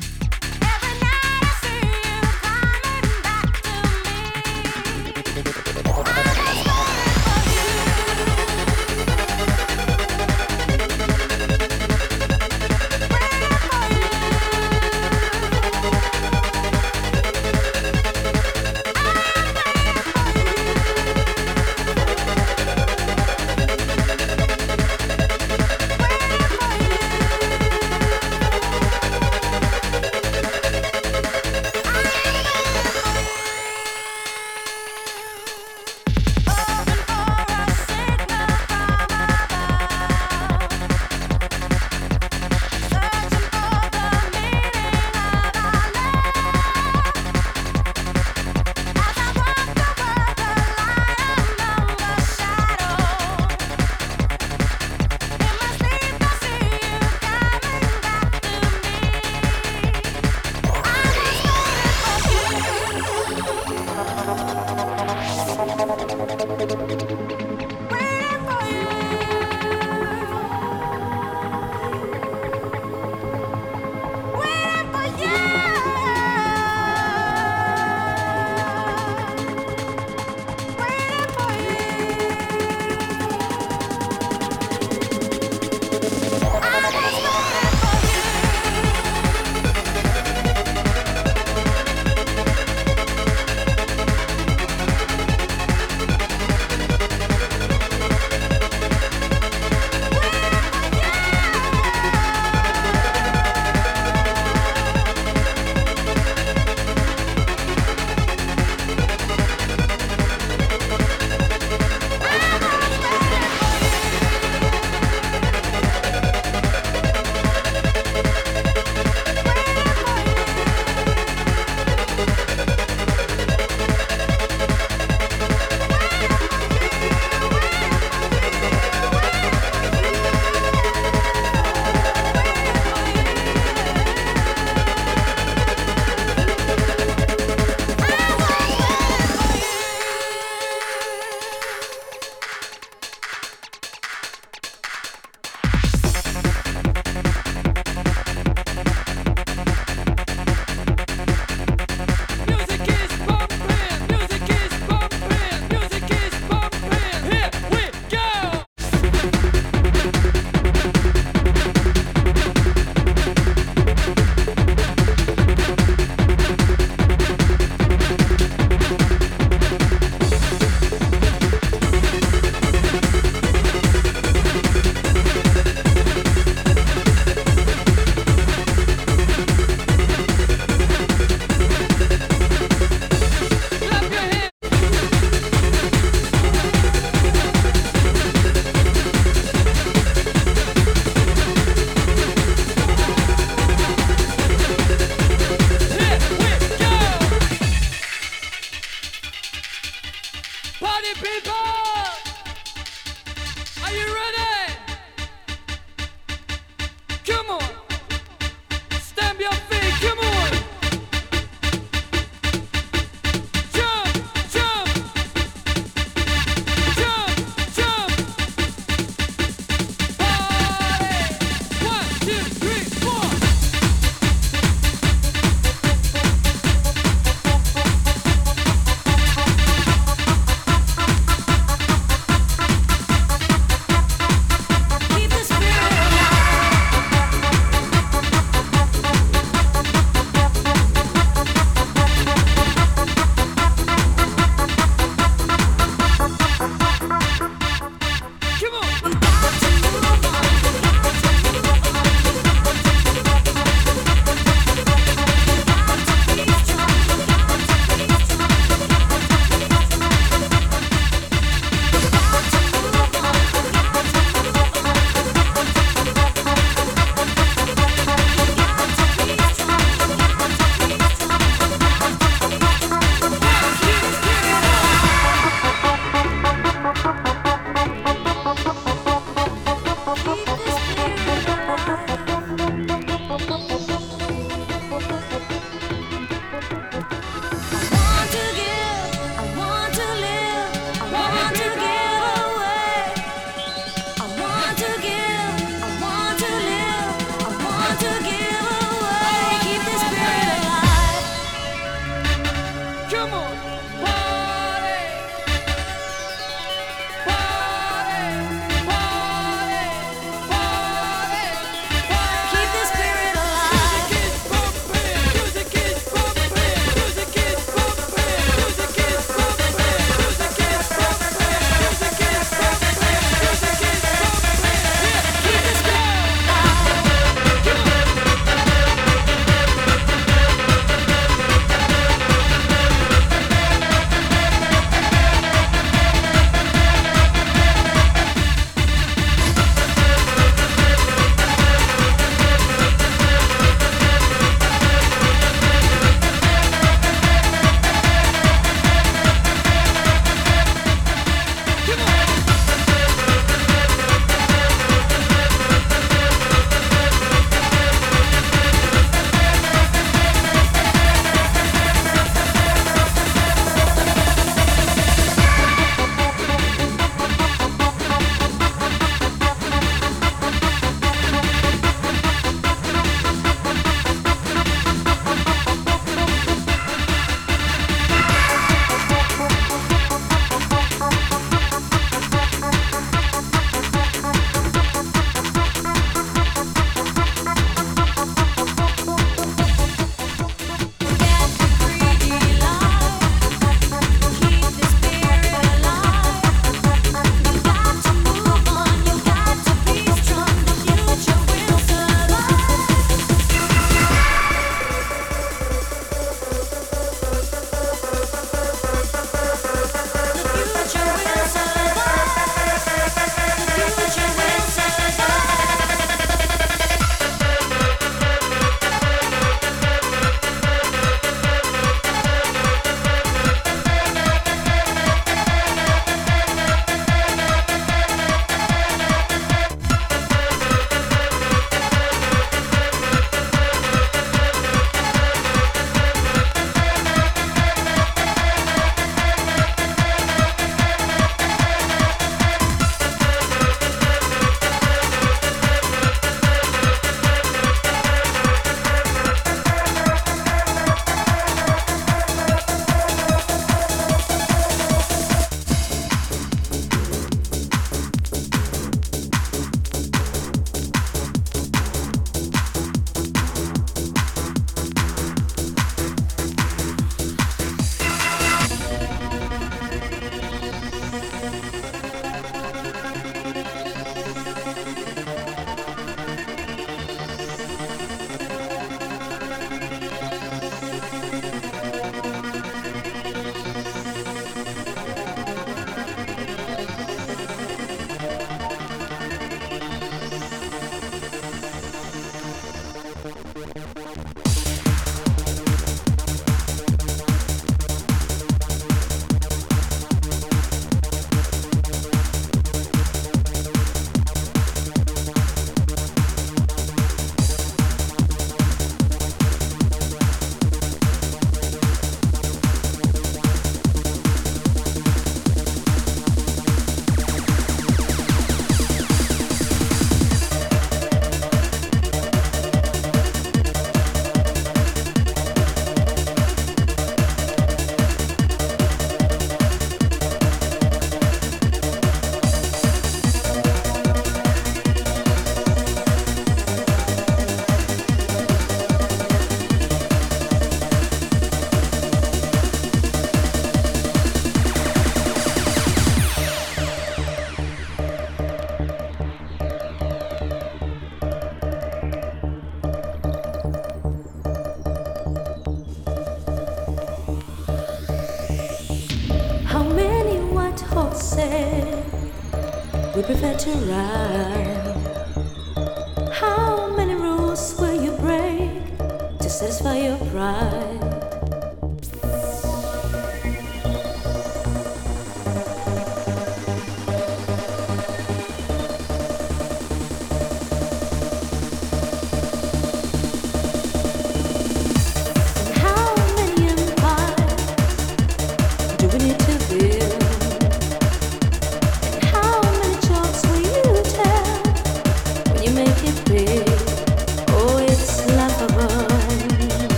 Prefer to ride.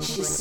She's.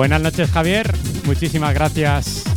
Buenas noches, Javier. Muchísimas gracias.